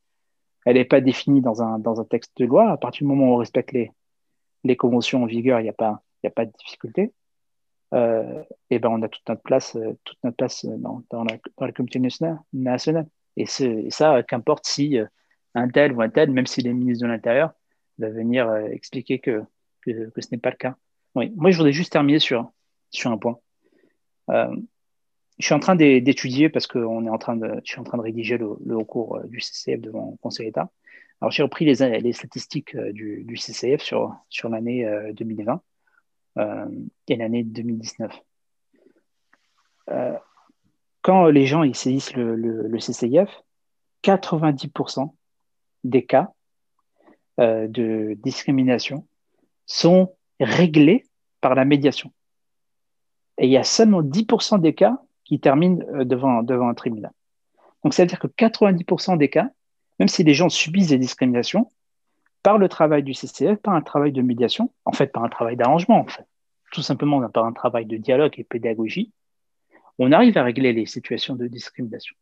pas définie dans un, dans un texte de loi. À partir du moment où on respecte les, les conventions en vigueur, il n'y a, pas, a pas de difficulté. Euh, et ben on a toute notre place, euh, toute notre place dans, dans, la, dans communauté nationale. Et, ça, qu'importe si euh, un tel ou un tel, même s'il est ministre de l'Intérieur, va venir expliquer que, que, ce n'est pas le cas. Oui. Moi, je voudrais juste terminer sur, sur un point. Euh, je suis en train d'étudier parce que est en train de, je suis en train de rédiger le, le cours du CCF devant le Conseil d'État. Alors, j'ai repris les, les statistiques du, du, CCF sur, sur l'année 2020 euh, et l'année 2019. Euh, quand les gens ils saisissent le, le, CCIF, 90% des cas euh, de discrimination sont réglés par la médiation. Et il y a seulement 10% des cas qui terminent devant, devant un tribunal. Donc, ça veut dire que 90% des cas, même si les gens subissent des discriminations, par le travail du CCF, par un travail de médiation, en fait, par un travail d'arrangement, en fait, tout simplement par un travail de dialogue et pédagogie, on arrive à régler les situations de discrimination.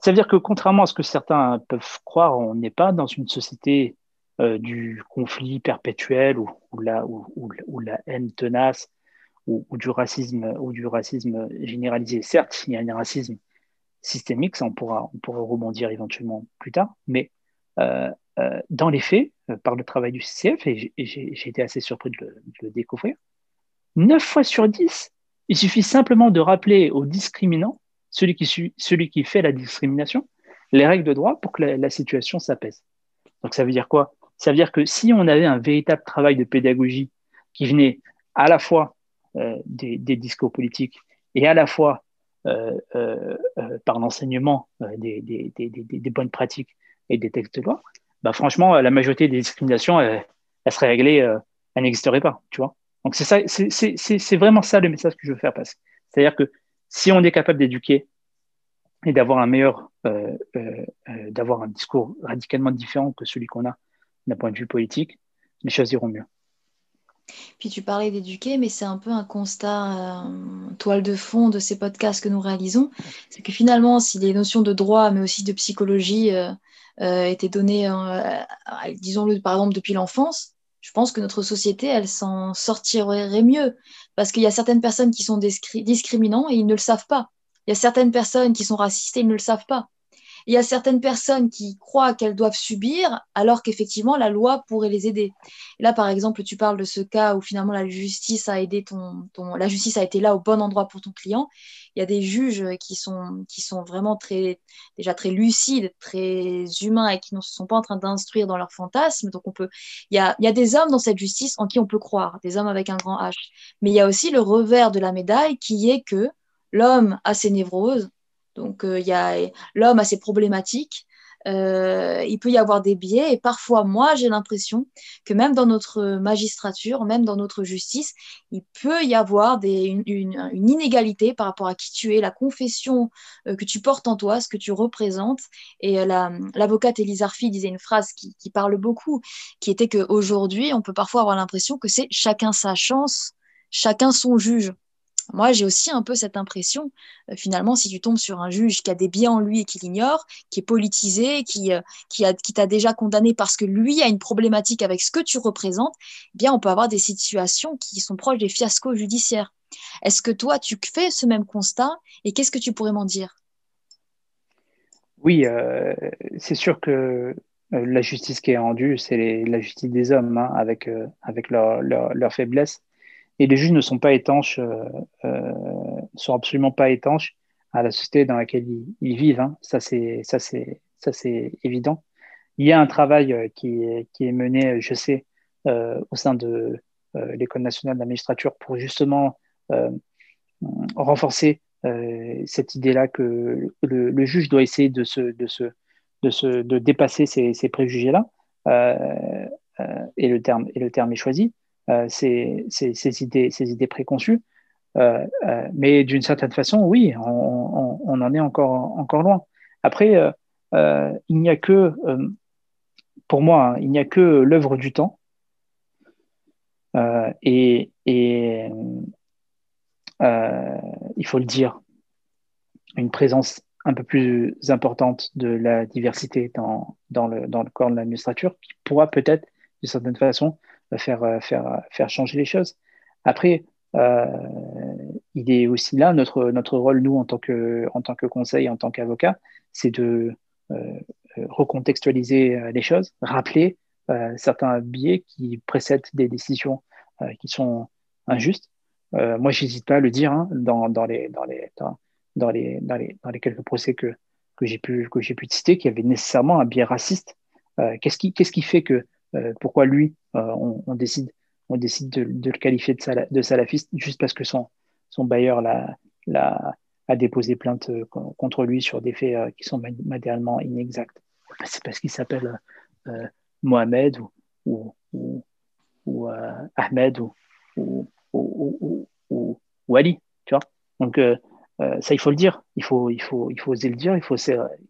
Ça veut dire que contrairement à ce que certains peuvent croire, on n'est pas dans une société euh, du conflit perpétuel ou, la, haine tenace ou, du racisme ou du racisme généralisé. Certes, il y a un racisme systémique, ça on pourra, on pourra rebondir éventuellement plus tard, mais euh, euh, dans les faits, par le travail du CCF, et j'ai été assez surpris de le découvrir, 9 fois sur 10, il suffit simplement de rappeler au discriminant, celui qui fait la discrimination, les règles de droit pour que la, situation s'apaise. Donc ça veut dire quoi? Ça veut dire que si on avait un véritable travail de pédagogie qui venait à la fois euh, des, discours politiques et à la fois euh, euh, par l'enseignement des, des, bonnes pratiques et des textes de loi, bah franchement, la majorité des discriminations, elles, elles seraient réglées, elles n'existeraient pas, tu vois. Donc c'est ça, c'est vraiment ça le message que je veux faire passer. C'est-à-dire que si on est capable d'éduquer et d'avoir un meilleur, euh, euh, euh, d'avoir un discours radicalement différent que celui qu'on a d'un point de vue politique, les choses iront mieux. Puis tu parlais d'éduquer, mais c'est un peu un constat, toile de fond de ces podcasts que nous réalisons. C'est que finalement, si les notions de droit, mais aussi de psychologie, étaient données, disons-le par exemple depuis l'enfance, je pense que notre société, elle s'en sortirait mieux. Parce qu'il y a certaines personnes qui sont discriminantes et ils ne le savent pas. Il y a certaines personnes qui sont racistes et ils ne le savent pas. Il y a certaines personnes qui croient qu'elles doivent subir alors qu'effectivement la loi pourrait les aider. là, par exemple, tu parles de ce cas où finalement la justice a aidé ton, la justice a été là au bon endroit pour ton client. il y a des juges qui sont, qui sont vraiment très, déjà très lucides, très humains et qui ne sont pas en train d'instruire dans leurs fantasmes. Donc, on peut, il y a, il y a des hommes dans cette justice en qui on peut croire, des hommes avec un grand H. Mais il y a aussi le revers de la médaille qui est que l'homme a ses névroses, donc a l'homme a ses problématiques, euh, il peut y avoir des biais. Et parfois, moi, j'ai l'impression que même dans notre magistrature, même dans notre justice, il peut y avoir une, inégalité par rapport à qui tu es, la confession euh, que tu portes en toi, ce que tu représentes. Et euh, l'avocate Elisa Arfi disait une phrase qui, qui parle beaucoup, qui était qu'aujourd'hui, on peut parfois avoir l'impression que c'est chacun sa chance, chacun son juge. Moi, j'ai aussi un peu cette impression, euh, finalement, si tu tombes sur un juge qui a des biais en lui et qui l'ignore, qui est politisé, qui, euh, qui, qui t'a déjà condamné parce que lui a une problématique avec ce que tu représentes, eh bien, on peut avoir des situations qui sont proches des fiascos judiciaires. Est-ce que toi, tu fais ce même constat et qu'est-ce que tu pourrais m'en dire? Oui, euh, c'est sûr que la justice qui est rendue, c'est la justice des hommes, hein, avec, avec leur, leur, leur faiblesse. Et les juges ne sont pas étanches, euh, euh, sont absolument pas étanches à la société dans laquelle ils, vivent. Hein. Ça, c'est, ça, c'est, ça, c'est évident. Il y a un travail euh, qui est, mené, je sais, euh, au sein de euh, l'École nationale de la magistrature pour justement euh, renforcer cette idée-là que le, le, juge doit essayer de se, de se, de se, de dépasser ces, ces préjugés-là. et le terme, et le terme est choisi. Euh, ces, idées, ces idées préconçues. Euh, euh, mais d'une certaine façon, oui, on, en est encore, encore loin. Après, il n'y a que, pour moi, hein, il n'y a que l'œuvre du temps. et, il faut le dire, une présence un peu plus importante de la diversité dans, le, corps de l'administrature qui pourra peut-être, d'une certaine façon, faire, euh, faire, euh, faire changer les choses. Après, euh, il est aussi là, notre, notre rôle, nous, en tant que, en tant que conseil, en tant qu'avocat, c'est de recontextualiser les choses, rappeler certains biais qui précèdent des décisions qui sont injustes. moi, j'hésite pas à le dire hein, dans, dans, les, dans, les, dans, les, dans, les, dans les quelques procès que, que j'ai pu, pu citer, qu'il y avait nécessairement un biais raciste. qu'est-ce, qui, qu'est-ce qui fait que pourquoi lui, euh, on, décide, on décide de, le qualifier de, salafiste juste parce que son, bailleur a déposé plainte euh, contre lui sur des faits qui sont matériellement inexacts. C'est parce qu'il s'appelle Mohamed ou, Ahmed ou, Ali, tu vois. Donc ça, il faut le dire, il faut, oser le dire, il faut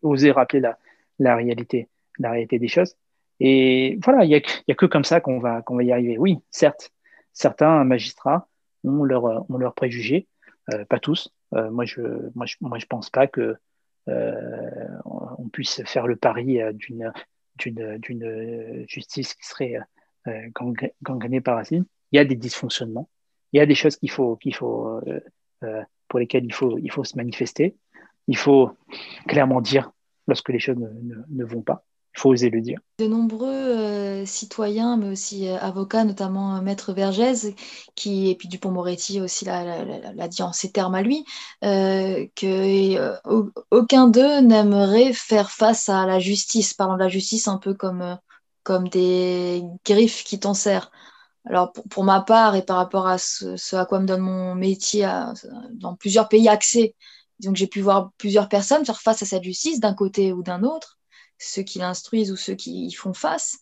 oser, rappeler la, la réalité, la réalité des choses. Et voilà, il n'y a, a, que comme ça qu'on va, qu'on va y arriver. Oui, certes, certains magistrats ont leurs ont leur préjugés, euh, pas tous. Euh, moi, je moi, je, moi, je pense pas que euh, on puisse faire le pari euh, d'une d'une justice qui serait euh, gangrénée par Racine. Il y a des dysfonctionnements, il y a des choses qu'il faut qu'il faut pour lesquelles il faut il faut se manifester. Il faut clairement dire lorsque les choses ne, ne, ne vont pas faut oser le dire. De nombreux euh, citoyens, mais aussi euh, avocats, notamment euh, Maître Vergès, qui, et puis Dupont-Moretti aussi l'a dit en ces termes à lui, que aucun d'eux n'aimerait faire face à la justice, parlant de la justice un peu comme, comme des griffes qui t'en serrent. Alors pour, ma part et par rapport à ce, à quoi me donne mon métier dans plusieurs pays accès, donc j'ai pu voir plusieurs personnes faire face à cette justice d'un côté ou d'un autre ceux qui l'instruisent ou ceux qui y font face.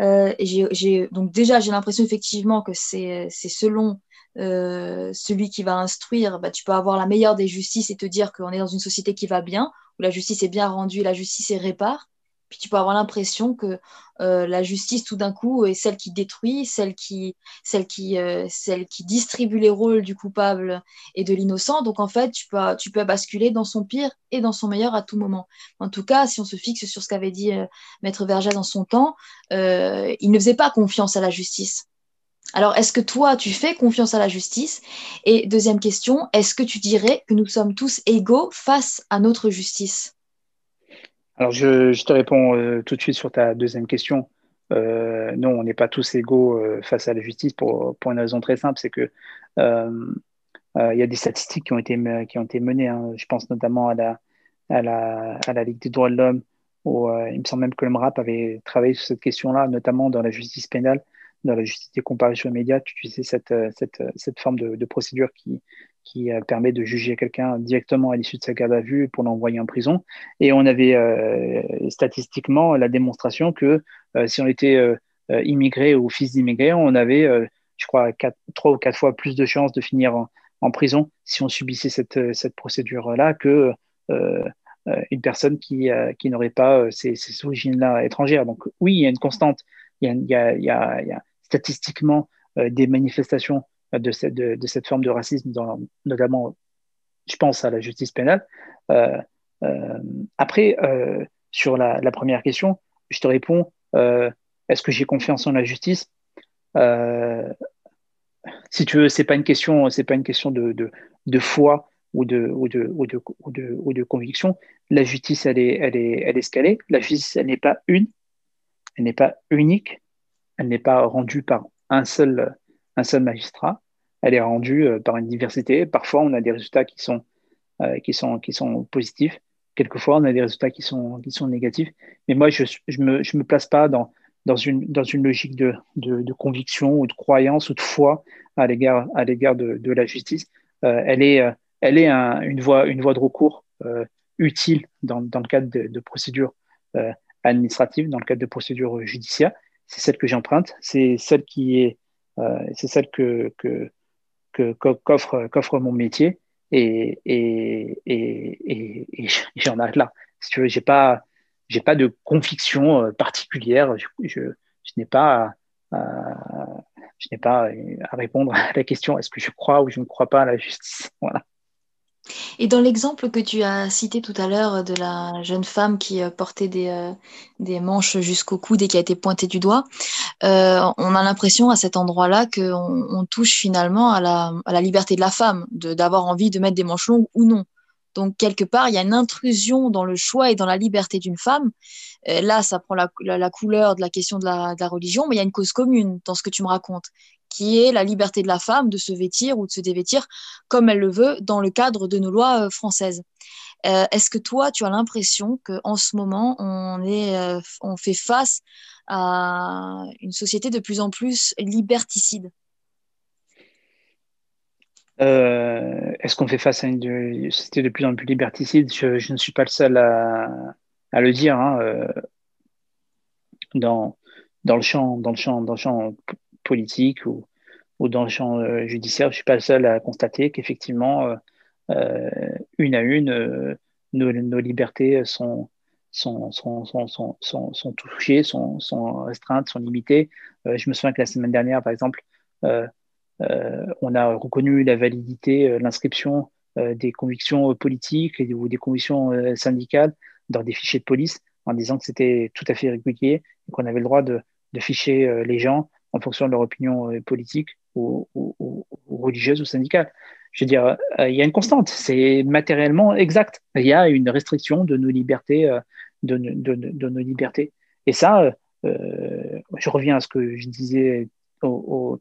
Euh, et donc déjà, j'ai l'impression effectivement que c'est selon euh, celui qui va instruire, bah, tu peux avoir la meilleure des justices et te dire qu'on est dans une société qui va bien, où la justice est bien rendue, la justice est répare. Puis tu peux avoir l'impression que euh, la justice, tout d'un coup, est celle qui détruit, euh, celle qui distribue les rôles du coupable et de l'innocent. Donc, en fait, tu peux, tu peux basculer dans son pire et dans son meilleur à tout moment. En tout cas, si on se fixe sur ce qu'avait dit euh, Maître Vergès dans son temps, il ne faisait pas confiance à la justice. Alors, est-ce que toi, tu fais confiance à la justice? Et deuxième question, est-ce que tu dirais que nous sommes tous égaux face à notre justice? Alors, je, te réponds euh, tout de suite sur ta deuxième question. Euh, non, on n'est pas tous égaux euh, face à la justice pour, pour une raison très simple, c'est que il y a des statistiques qui ont été, qui ont été menées. Hein. Je pense notamment à la, à la, à la Ligue des droits de l'homme, où il me semble même que le MRAP avait travaillé sur cette question-là, notamment dans la justice pénale, dans la justice des comparaisons immédiates, tu utilisais cette, cette, cette forme de, de procédure qui, qui euh, permet de juger quelqu'un directement à l'issue de sa garde à vue pour l'envoyer en prison. Et on avait euh, statistiquement la démonstration que euh, si on était immigré ou fils d'immigré, on avait, je crois, trois ou quatre fois plus de chances de finir en, prison si on subissait cette, cette procédure-là que une personne qui, qui n'aurait pas ces, ces origines-là étrangères. Donc oui, il y a une constante, il y a, il y a, il y a statistiquement des manifestations de cette, forme de racisme, dans, notamment, je pense à la justice pénale. Euh, euh, après, euh, sur la, première question, je te réponds, est-ce que j'ai confiance en la justice? Si tu veux, c'est pas une question, c'est pas une question de, de, foi ou de, ou de, ou de, ou de, ou de, conviction. La justice, elle est, elle est, elle est. La justice, elle n'est pas une, elle n'est pas unique, elle n'est pas rendue par un seul, un seul magistrat elle est rendue euh, par une diversité. Parfois, on a des résultats qui sont, euh, qui sont, qui sont positifs. Quelquefois, on a des résultats qui sont, qui sont négatifs. Mais moi, je ne me, je me place pas dans, dans, une, dans une logique de, de, conviction ou de croyance ou de foi à l'égard, à l'égard de, de, la justice. Euh, elle est, elle est une, voie, une voie de recours utile dans, dans, le cadre de, procédures administratives, dans le cadre de procédures judiciaires. C'est celle que j'emprunte, c'est celle qui est, c'est celle que, qu'offre mon métier et, j'en arrête là. Si tu veux, j'ai pas, j'ai pas de conviction euh, particulière. Je, n'ai pas, je n'ai pas à répondre à la question est-ce que je crois ou je ne crois pas à la justice? [laughs] Voilà. Et dans l'exemple que tu as cité tout à l'heure de la jeune femme qui euh, portait des, euh, des manches jusqu'au coude et qui a été pointée du doigt, euh, on a l'impression à cet endroit-là qu'on on touche finalement à la, liberté de la femme, d'avoir envie de mettre des manches longues ou non. Donc, quelque part, il y a une intrusion dans le choix et dans la liberté d'une femme. là, ça prend la, couleur de la question de la religion, mais il y a une cause commune dans ce que tu me racontes qui est la liberté de la femme de se vêtir ou de se dévêtir comme elle le veut dans le cadre de nos lois euh, françaises. Euh, est-ce que toi, tu as l'impression qu'en ce moment, on, est, euh, on fait face à une société de plus en plus liberticide? Est-ce qu'on fait face à une société de plus en plus liberticide? Je, ne suis pas le seul à, le dire. Hein, dans, dans, le champ, dans, le champ, dans le champ politique ou, ou dans le champ euh, judiciaire, je ne suis pas le seul à constater qu'effectivement, euh, euh, une à une, nos, libertés sont, sont, sont, sont, sont, touchées, sont, sont, restreintes, sont limitées. je me souviens que la semaine dernière, par exemple, on a reconnu la validité, l'inscription des convictions politiques ou des convictions syndicales dans des fichiers de police en disant que c'était tout à fait régulier et qu'on avait le droit de, de ficher les gens en fonction de leur opinion euh, politique ou, religieuse ou syndicale. Je veux dire, euh, il y a une constante, c'est matériellement exact. Il y a une restriction de nos libertés, euh, de, nos libertés. Et ça, je reviens à ce que je disais tout,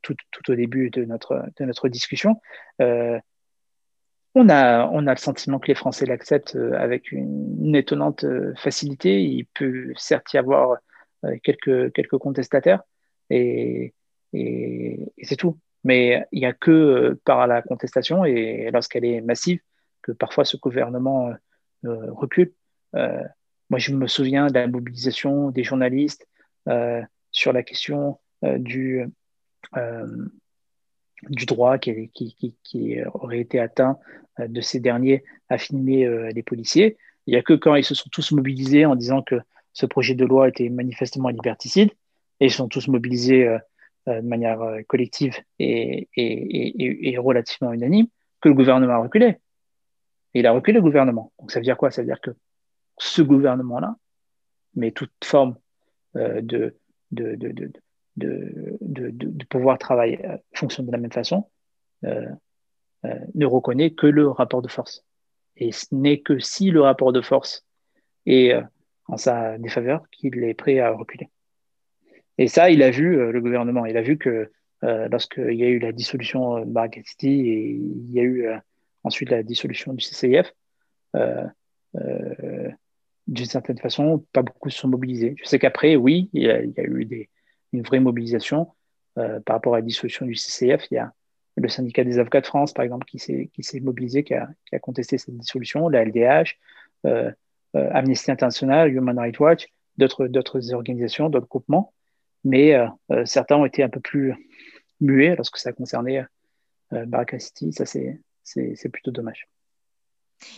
au début de notre, discussion. on, a, le sentiment que les Français l'acceptent avec une, étonnante facilité. Il peut certes y avoir quelques contestataires, et, c'est tout. Mais il n'y a que euh, par la contestation et lorsqu'elle est massive que parfois ce gouvernement euh, euh, recule. moi, je me souviens de la mobilisation des journalistes sur la question du, droit qui, qui, aurait été atteint de ces derniers à filmer les policiers. Il n'y a que quand ils se sont tous mobilisés en disant que ce projet de loi était manifestement liberticide et ils sont tous mobilisés euh, euh, de manière euh, collective et, relativement unanime, que le gouvernement a reculé. Il a reculé le gouvernement. Donc ça veut dire quoi? Ça veut dire que ce gouvernement-là, mais toute forme de, pouvoir travailler fonctionne de la même façon, ne reconnaît que le rapport de force. Et ce n'est que si le rapport de force est en sa défaveur qu'il est prêt à reculer. Et ça, il a vu, euh, le gouvernement, il a vu que lorsqu'il y a eu la dissolution de City et il y a eu ensuite la dissolution du CCIF, d'une certaine façon, pas beaucoup se sont mobilisés. Je sais qu'après, oui, il y, a, eu des, une vraie mobilisation par rapport à la dissolution du CCF. Il y a le syndicat des avocats de France, par exemple, qui s'est mobilisé, qui a, qui a, contesté cette dissolution, la LDH, euh, euh, Amnesty International, Human Rights Watch, d'autres organisations, d'autres groupements. Mais euh, certains ont été un peu plus muets lorsque ça concernait Baraka City. Ça, c'est plutôt dommage.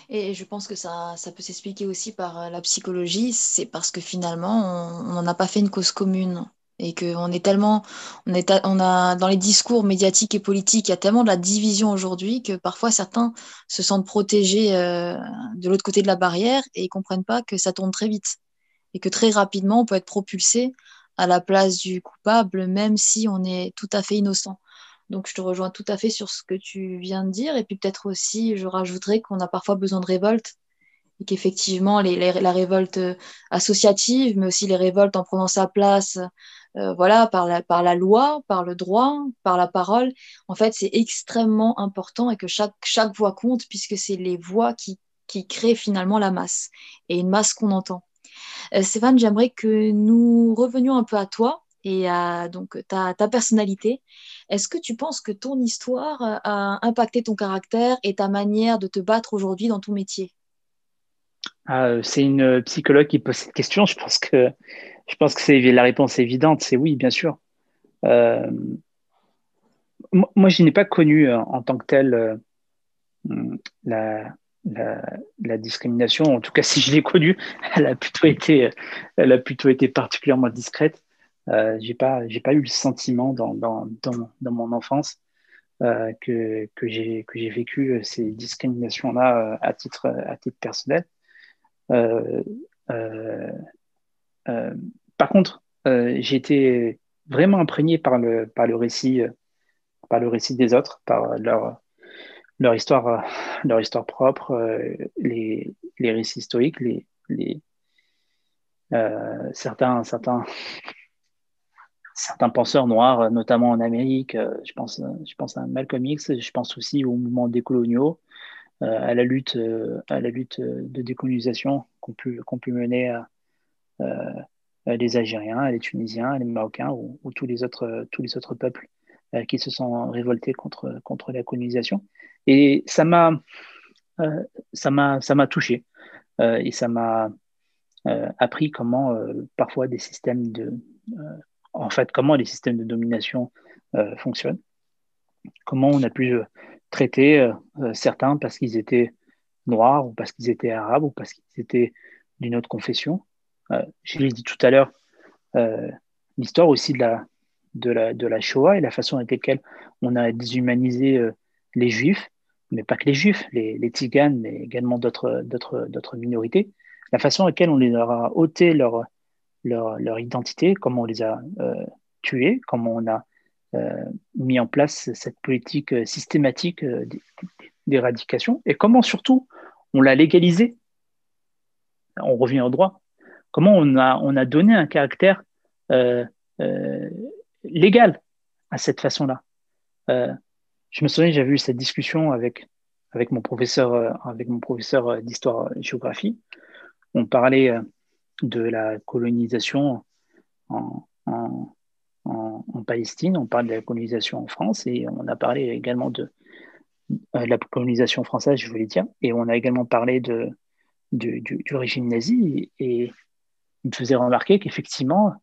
Et je pense que ça, ça peut s'expliquer aussi par la psychologie, c'est parce que finalement, on n'en a pas fait une cause commune et qu'on est tellement, on est, on a dans les discours médiatiques et politiques, il y a tellement de la division aujourd'hui que parfois certains se sentent protégés euh, de l'autre côté de la barrière et ils comprennent pas que ça tourne très vite et que très rapidement on peut être propulsé à la place du coupable, même si on est tout à fait innocent. Donc je te rejoins tout à fait sur ce que tu viens de dire et puis peut-être aussi, je rajouterais qu'on a parfois besoin de révolte et qu'effectivement la révolte associative, mais aussi les révoltes en prenant sa place euh, voilà, par la, par la loi, par le droit, par la parole. En fait, c'est extrêmement important et que chaque, chaque voix compte puisque c'est les voix qui, qui créent finalement la masse et une masse qu'on entend. Euh, Stéphane, j'aimerais que nous revenions un peu à toi et à donc, ta, personnalité. Est-ce que tu penses que ton histoire a impacté ton caractère et ta manière de te battre aujourd'hui dans ton métier? Ah, C'est une psychologue qui pose cette question. Je pense que je pense que c'est la réponse évidente, c'est oui, bien sûr. Euh, moi, je n'ai pas connu euh, en tant que tel euh, la, la, discrimination. En tout cas, [laughs] si je l'ai connue, elle a plutôt été, elle a plutôt été particulièrement discrète. Euh, j'ai pas, j'ai pas eu le sentiment dans, dans, dans, dans mon enfance que, que j'ai que j'ai vécu ces discriminations-là à titre à titre personnel. Euh, euh, par contre, euh, j'ai été vraiment imprégné par le, par le récit, euh, par le récit des autres, par leur, leur histoire, leur histoire propre, les, les récits historiques, les, les certains, certains, certains penseurs noirs, notamment en Amérique. je pense, je pense à Malcolm X. Je pense aussi au mouvement décoloniaux, à la lutte, à la lutte de décolonisation qu'on peut, qu'on peut mener à, euh, les Algériens, les Tunisiens, les Marocains ou, tous, les autres, tous les autres peuples euh, qui se sont révoltés contre, contre la colonisation. Et ça m'a euh, ça m'a touché. Et ça m'a appris comment parfois des systèmes de en fait comment les systèmes de domination fonctionnent. Comment on a pu traiter certains parce qu'ils étaient noirs ou parce qu'ils étaient arabes ou parce qu'ils étaient d'une autre confession. Euh, je l'ai dit tout à l'heure, euh, l'histoire aussi de la, de, la, de la Shoah et la façon avec laquelle on a déshumanisé euh, les Juifs, mais pas que les Juifs, les, les Tziganes, mais également d'autres minorités, la façon avec laquelle on les a ôté leur, leur, leur identité, comment on les a tués, comment on a mis en place cette politique systématique d'éradication et comment surtout on l'a légalisé. On revient au droit comment on a, on a donné un caractère euh, euh, légal à cette façon-là. Euh, je me souviens, j'avais eu cette discussion avec, avec mon professeur, avec mon professeur d'histoire-géographie. On parlait de la colonisation en, en, Palestine, on parle de la colonisation en France et on a parlé également de, la colonisation française, je voulais dire, et on a également parlé de, du, régime nazi. Et il me faisait remarquer qu'effectivement,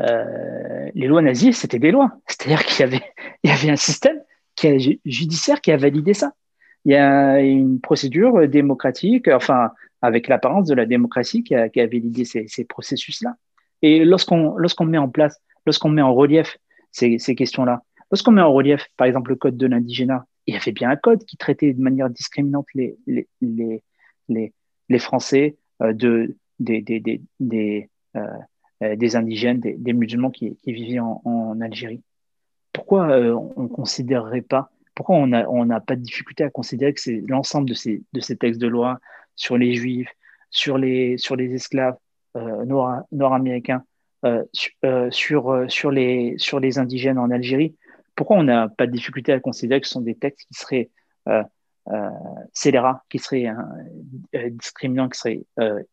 euh, les lois nazies, c'était des lois. [laughs] C'est-à-dire qu'il y avait, il y avait un système qui judiciaire qui a validé ça. Il y a une procédure démocratique, enfin, avec l'apparence de la démocratie qui a, qui a validé ces, ces processus-là. Et lorsqu'on lorsqu'on met en place, lorsqu'on met en relief ces, ces questions-là, lorsqu'on met en relief, par exemple, le code de l'indigénat, il y avait bien un code qui traitait de manière discriminante les, les, les, les, les Français euh, de, des, des, des, des, euh, des indigènes, des, musulmans qui, qui vivaient en, Algérie. Pourquoi euh, on considérerait pas, pourquoi on n'a pas de difficulté à considérer que c'est l'ensemble de ces, textes de loi sur les juifs, sur les, esclaves euh, nord-américains, euh, sur, les, indigènes en Algérie, pourquoi on n'a pas de difficulté à considérer que ce sont des textes qui seraient scélérats, qui seraient discriminants, qui seraient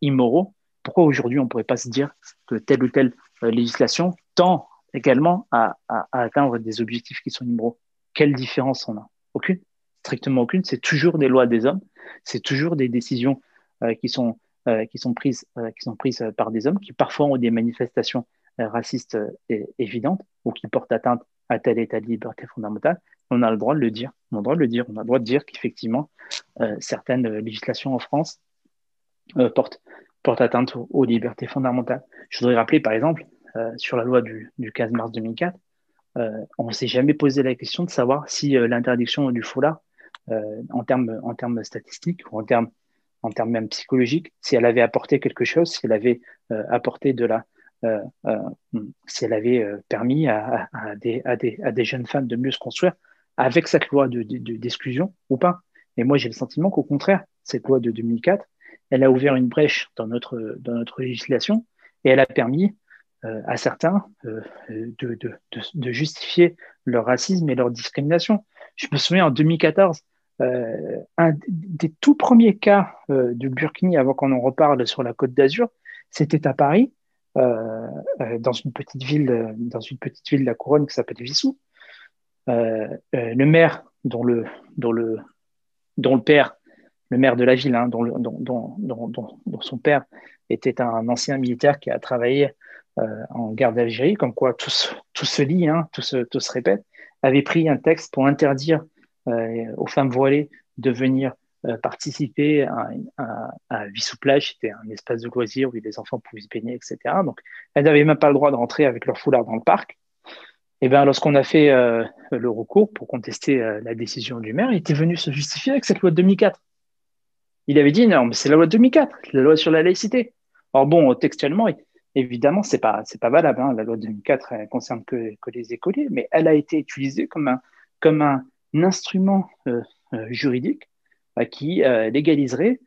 immoraux? Pourquoi aujourd'hui on ne pourrait pas se dire que telle ou telle législation tend également à, atteindre des objectifs qui sont immoraux Quelle différence on a? Aucune, strictement aucune. C'est toujours des lois des hommes, c'est toujours des décisions qui sont euh, qui sont prises, euh, qui sont prises par des hommes qui parfois ont des manifestations euh, racistes évidentes ou qui portent atteinte à tel état de liberté fondamentale, on a le droit de le dire. On a le droit de le dire. On a le droit de dire qu'effectivement, certaines législations en France portent, portent, atteinte aux, libertés fondamentales. Je voudrais rappeler, par exemple, sur la loi du, du 15 mars 2004, on ne s'est jamais posé la question de savoir si l'interdiction du foulard, en termes en termes statistiques ou en termes en termes même psychologiques, si elle avait apporté quelque chose, si elle avait euh, apporté de la, euh, euh, si elle avait permis à, des, à, des, à, des, jeunes femmes de mieux se construire avec cette loi d'exclusion de, ou pas. Et moi, j'ai le sentiment qu'au contraire, cette loi de 2004, elle a ouvert une brèche dans notre, dans notre législation et elle a permis à certains de, de, justifier leur racisme et leur discrimination. Je me souviens en 2014, euh, un des tout premiers cas euh, du Burkini, avant qu'on en reparle sur la Côte d'Azur, c'était à Paris, euh, dans une petite ville, dans une petite ville de la couronne qui s'appelle Vissou. le maire, dont le, dont le, dont le père, le maire de la ville, hein, dont, son père était un ancien militaire qui a travaillé en guerre d'Algérie, comme quoi tout se, lit, hein, tout, se, répète, avait pris un texte pour interdire euh, aux femmes voilées de venir euh, participer à, à, à Vissou-Plage, c'était un espace de loisirs où les enfants pouvaient se baigner, etc. Donc, elles n'avaient même pas le droit de rentrer avec leur foulard dans le parc. Et bien, lorsqu'on a fait euh, le recours pour contester la décision du maire, il était venu se justifier avec cette loi de 2004. Il avait dit non, mais c'est la loi de 2004, la loi sur la laïcité. Or bon, textuellement, évidemment, c'est pas c'est pas valable. Hein. La loi de 2004 elle concerne que, que les écoliers, mais elle a été utilisée comme un comme un instrument euh, euh, juridique euh, qui légaliserait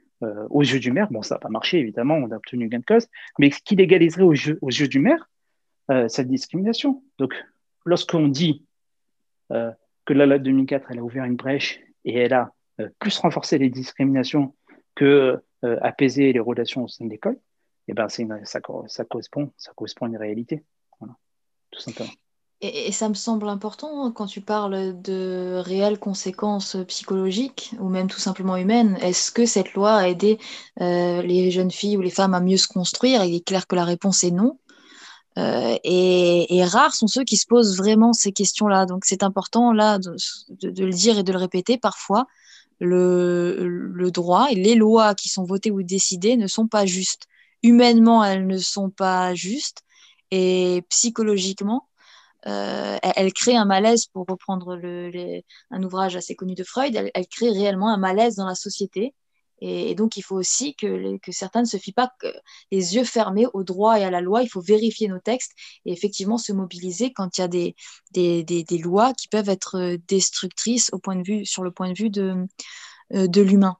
aux yeux du maire, bon ça n'a pas marché évidemment, on a obtenu gain de cause, mais qui légaliserait aux yeux, aux yeux du maire cette discrimination. Donc lorsqu'on dit que la loi de 2004 elle a ouvert une brèche et elle a plus renforcé les discriminations que apaiser les relations au sein de l'école, eh ben c'est ça, correspond, ça correspond à une réalité, tout simplement. Et, ça me semble important quand tu parles de réelles conséquences psychologiques ou même tout simplement humaines. Est-ce que cette loi a aidé euh, les jeunes filles ou les femmes à mieux se construire? Il est clair que la réponse est non. Euh, et, rares sont ceux qui se posent vraiment ces questions-là. Donc c'est important là de, le dire et de le répéter. Parfois, le, le droit et les lois qui sont votées ou décidées ne sont pas justes. Humainement, elles ne sont pas justes. Et psychologiquement, euh, elle, crée un malaise, pour reprendre un ouvrage assez connu de Freud, elle, crée réellement un malaise dans la société. Et, donc, il faut aussi que, certains ne se fient pas les yeux fermés au droit et à la loi. Il faut vérifier nos textes et effectivement se mobiliser quand il y a des, lois qui peuvent être destructrices au point de vue, sur le point de vue de, euh, l'humain.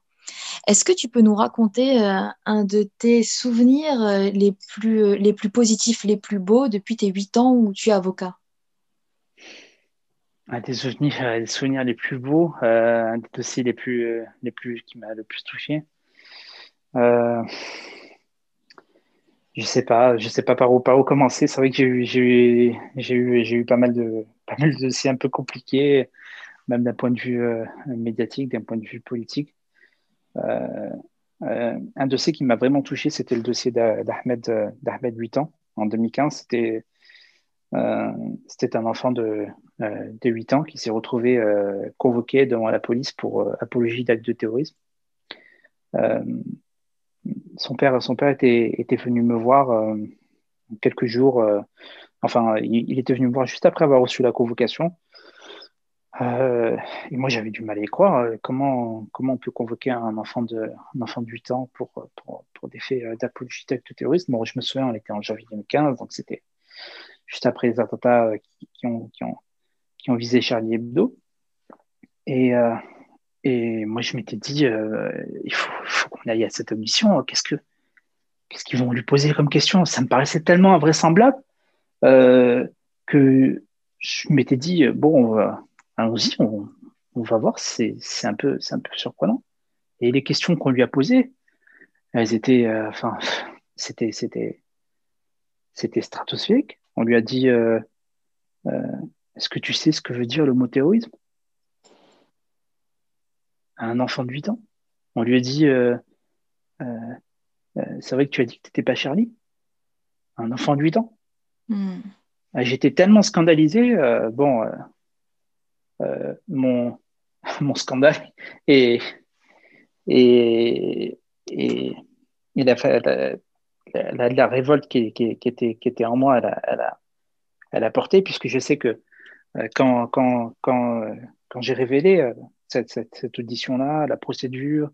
Est-ce que tu peux nous raconter euh, un de tes souvenirs les plus, les plus positifs, les plus beaux depuis tes huit ans où tu es avocat? Un des souvenirs, euh, souvenirs les plus beaux, euh, un des dossiers les plus, euh, les plus, qui m'a le plus touché. Je sais pas, je sais pas par où, par où commencer. C'est vrai que j'ai eu, j'ai eu, j'ai eu, j'ai eu pas mal de, [laughs] pas mal de dossiers un peu compliqués, même d'un point de vue médiatique, d'un point de vue politique. un dossier qui m'a vraiment touché, c'était le dossier d'Ahmed, d'Ahmed 8 ans en 2015. C'était c'était un enfant de, de 8 ans qui s'est retrouvé euh, convoqué devant la police pour apologie d'actes de terrorisme. son père, son père était, était venu me voir quelques jours, enfin, il, était venu me voir juste après avoir reçu la convocation. et moi, j'avais du mal à y croire. Comment, comment on peut convoquer un enfant de, un enfant de 8 ans pour, pour, des faits d'apologie d'actes de terrorisme? Bon, je me souviens, on était en janvier 2015, donc c'était juste après les attentats euh, qui, ont, qui, ont, qui ont visé Charlie Hebdo. Et, euh, et moi, je m'étais dit, euh, il faut, qu'on aille à cette audition. Qu'est-ce que qu'est-ce qu'ils vont lui poser comme question? Ça me paraissait tellement invraisemblable que je m'étais dit, bon, allons-y, on, va voir, c'est un, peu, un peu surprenant. Et les questions qu'on lui a posées, elles étaient, enfin, c'était, c'était, c'était stratosphérique. On lui a dit, est-ce que tu sais ce que veut dire le mot terrorisme À un enfant de 8 ans? On lui a dit, euh, euh, euh, c'est vrai que tu as dit que tu n'étais pas Charlie? Un enfant de 8 ans? Hmm. J'étais tellement scandalisé. bon, mon, [laughs] mon scandale et, et, et, la, la, la, révolte qui, qui, qui, était, qui était en moi, elle a, elle a, elle a porté, puisque je sais que quand, euh, quand j'ai révélé euh, cette, audition-là, la procédure,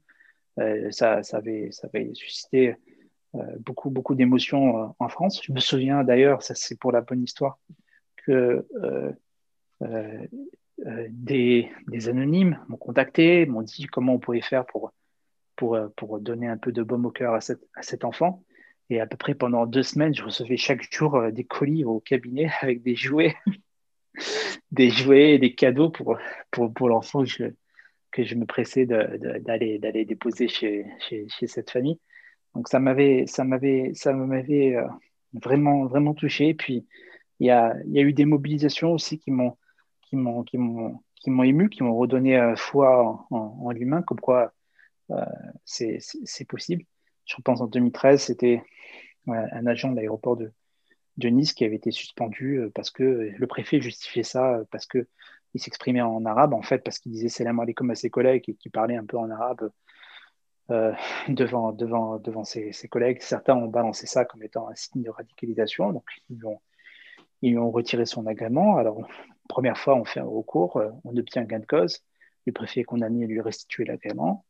ça, avait, suscité beaucoup, d'émotions en France. Je me souviens d'ailleurs, ça c'est pour la bonne histoire, que des, anonymes m'ont contacté, m'ont dit comment on pouvait faire pour, donner un peu de baume au cœur à cet enfant. Et à peu près pendant deux semaines, je recevais chaque jour des colis au cabinet [laughs] avec des jouets [laughs] des jouets et des cadeaux pour, pour, pour l'enfant que je, que je me pressais d'aller d'aller déposer chez, chez, cette famille. Donc ça m'avait euh, vraiment vraiment touché. Puis il y a, y a eu des mobilisations aussi qui m'ont qui m'ont ému, qui m'ont redonné euh, foi en, l'humain, comme quoi euh, c'est possible. Je repense en 2013, c'était un agent de l'aéroport de, de Nice qui avait été suspendu euh, parce que le préfet justifiait ça euh, parce que il s'exprimait en arabe, en fait, parce qu'il disait salam alaikum à ses collègues et qu'il parlait un peu en arabe euh, [laughs] devant, devant, devant ses, collègues. Certains ont balancé ça comme étant un signe de radicalisation, donc ils lui ont, ils ont retiré son agrément. Alors, première fois, on fait un recours, on obtient un gain de cause. Le préfet est condamné à lui restituer l'agrément.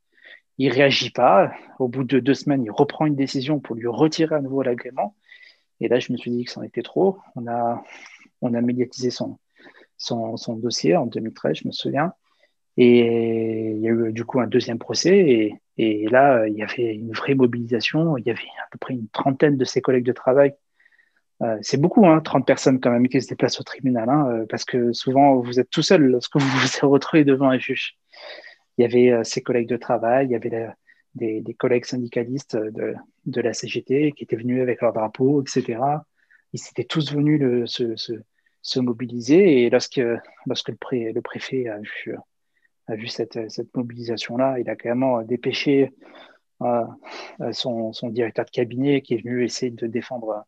Il réagit pas. Au bout de deux semaines, il reprend une décision pour lui retirer à nouveau l'agrément. Et là, je me suis dit que c'en était trop. On a, médiatisé son, dossier en 2013, je me souviens. Et il y a eu du coup un deuxième procès. Et, et, là, il y avait une vraie mobilisation. Il y avait à peu près une trentaine de ses collègues de travail. Euh, c'est beaucoup, hein, 30 personnes quand même qui se déplacent au tribunal, hein, euh, parce que souvent vous êtes tout seul lorsque vous vous [laughs] retrouvez devant un juge. Il y avait euh, ses collègues de travail, il y avait la, des, collègues syndicalistes de, de, la CGT qui étaient venus avec leur drapeau, etc. Ils étaient tous venus se, se, se, mobiliser et lorsque, lorsque le, pré, le préfet a vu, a vu cette, cette mobilisation-là, il a carrément dépêché euh, son, son, directeur de cabinet qui est venu essayer de défendre,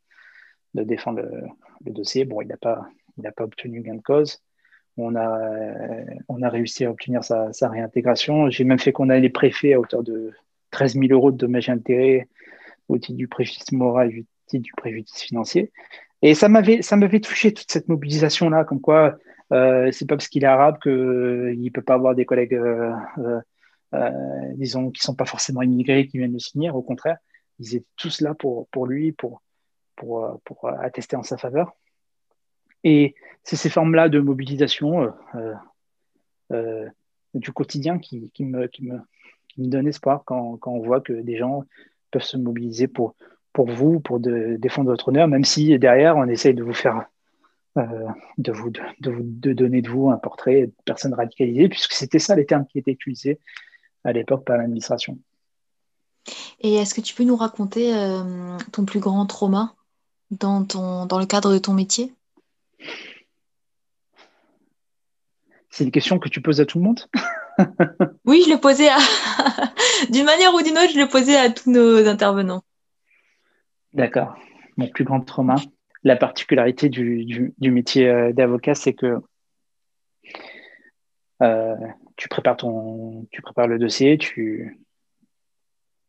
de défendre le, dossier. Bon, il n'a pas, pas obtenu gain de cause on a, on a réussi à obtenir sa, sa réintégration. J'ai même fait qu'on a les préfets à hauteur de 13 000 euros de dommages et intérêts au titre du préjudice moral au titre du préjudice financier. Et ça m'avait, ça m'avait touché toute cette mobilisation-là, comme quoi euh, c'est pas parce qu'il est arabe qu'il euh, ne peut pas avoir des collègues, euh, euh, disons, qui sont pas forcément immigrés, qui viennent le signer. Au contraire, ils étaient tous là pour, pour lui, pour, pour, pour attester en sa faveur. Et c'est ces formes-là de mobilisation du quotidien qui, qui, me, qui, me, qui me donne espoir quand, quand, on voit que des gens peuvent se mobiliser pour, pour vous, pour de, défendre votre honneur, même si derrière, on essaye de vous faire, euh, de, vous, de, de, donner de vous un portrait de personne radicalisée, puisque c'était ça les termes qui étaient utilisés à l'époque par l'administration. Et est-ce que tu peux nous raconter euh, ton plus grand trauma dans, ton, dans le cadre de ton métier? C'est une question que tu poses à tout le monde? [laughs] Oui, je le posais à. [laughs] D'une manière ou d'une autre, je le posais à tous nos intervenants. D'accord. Mon plus grand trauma. La particularité du, métier euh, d'avocat, c'est que euh, tu, prépares ton, tu prépares le dossier, tu,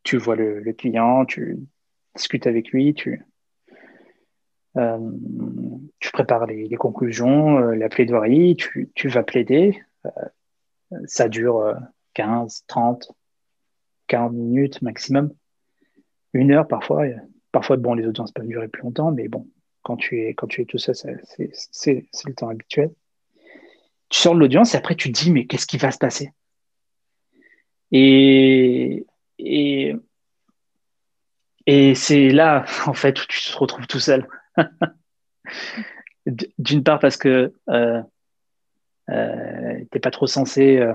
tu vois le, client, tu discutes avec lui, tu, euh, tu prépares les, conclusions, la plaidoirie, tu, tu vas plaider ça dure 15, 30, 40 minutes maximum. Une heure parfois. Parfois, bon, les audiences peuvent durer plus longtemps, mais bon, quand tu es, quand tu es tout seul, c'est le temps habituel. Tu sors de l'audience et après tu te dis, mais qu'est-ce qui va se passer? Et, et, et c'est là, [laughs] en fait, où tu te retrouves tout seul. [laughs] d'une part parce que euh, euh, t'es pas trop censé euh,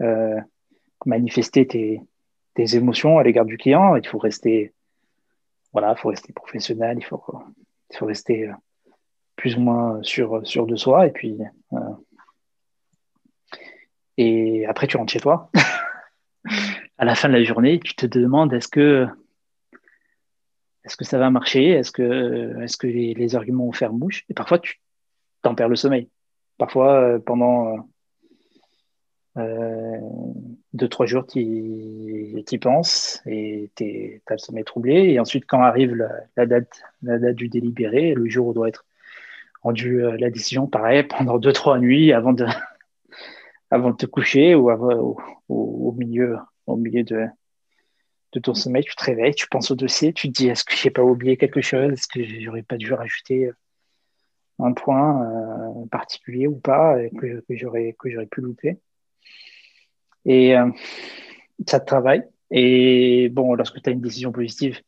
euh, manifester tes, émotions à l'égard du client. Il faut rester, voilà, faut rester professionnel. Il faut, rester plus ou moins sûr, de soi. Et puis, et après, tu rentres chez toi. [laughs] à la fin de la journée, tu te demandes est-ce que est-ce que ça va marcher? Est-ce que, est que les, arguments vont faire mouche? Et parfois, tu t'en perds le sommeil. Parfois, euh, pendant euh, euh, deux, trois jours, tu y penses et tu as le sommeil troublé. Et ensuite, quand arrive la, date, la date du délibéré, le jour où doit être rendu la décision, pareil, [laughs] pendant deux, trois nuits avant de, [laughs] avant te coucher ou au, milieu, au milieu de, ton sommeil, tu te réveilles, tu penses au dossier, tu te dis est-ce que j'ai pas oublié quelque chose, est-ce que j'aurais pas dû rajouter un point euh, particulier ou pas que, j'aurais que j'aurais pu louper. Et euh, ça te travaille. Et bon, lorsque tu as une décision positive,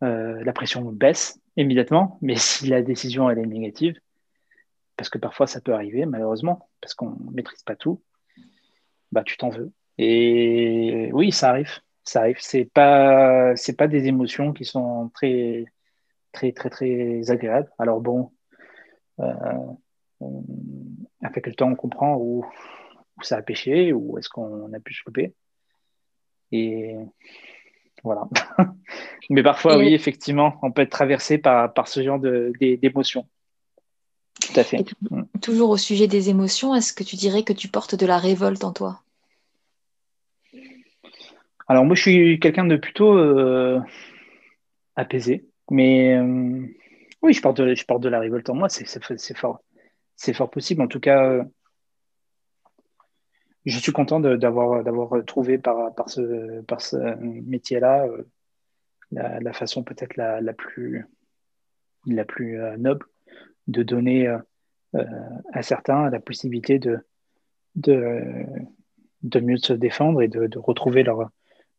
la pression baisse immédiatement. [laughs] Mais si la décision elle est négative, parce que parfois ça peut arriver malheureusement, parce qu'on maîtrise pas tout, bah tu t'en veux. Et oui, ça arrive ça arrive. C'est pas, c'est pas des émotions qui sont très, très, très, très agréables. Alors bon, euh, avec le temps, on comprend où, ça a pêché, où est-ce qu'on a pu se couper. Et voilà. [laughs] Mais parfois, oui, effectivement, on peut être traversé par, par ce genre d'émotions. Tout à fait. toujours au sujet des émotions, est-ce que tu dirais que tu portes de la révolte en toi? Alors moi, je suis quelqu'un de plutôt euh, apaisé, mais euh, oui, je porte, de, la révolte en moi, c'est fort, fort possible. En tout cas, euh, je suis content d'avoir trouvé par, ce, métier-là la, façon peut-être la, plus, plus noble de donner à certains la possibilité de, mieux se défendre et de, retrouver leur,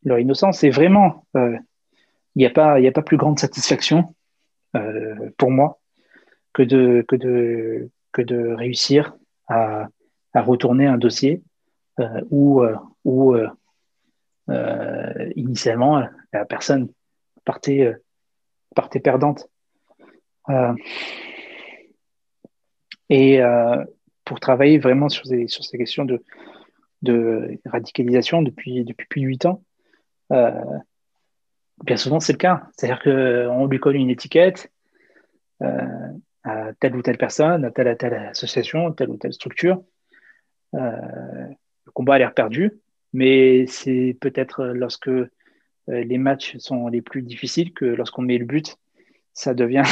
leur innocence. Et vraiment, euh, il n'y a pas plus grande satisfaction euh, pour moi que de, que de, que de réussir à, à retourner un dossier euh, où, où initialement la personne partait, partait perdante. et pour travailler vraiment sur ces, sur ces questions de, de radicalisation depuis, depuis plus de 8 ans, euh, bien souvent, c'est le cas. C'est-à-dire qu'on lui colle une étiquette euh, à telle ou telle personne, à telle ou telle association, telle ou telle structure. Euh, le combat a l'air perdu, mais c'est peut-être lorsque les matchs sont les plus difficiles que lorsqu'on met le but, ça devient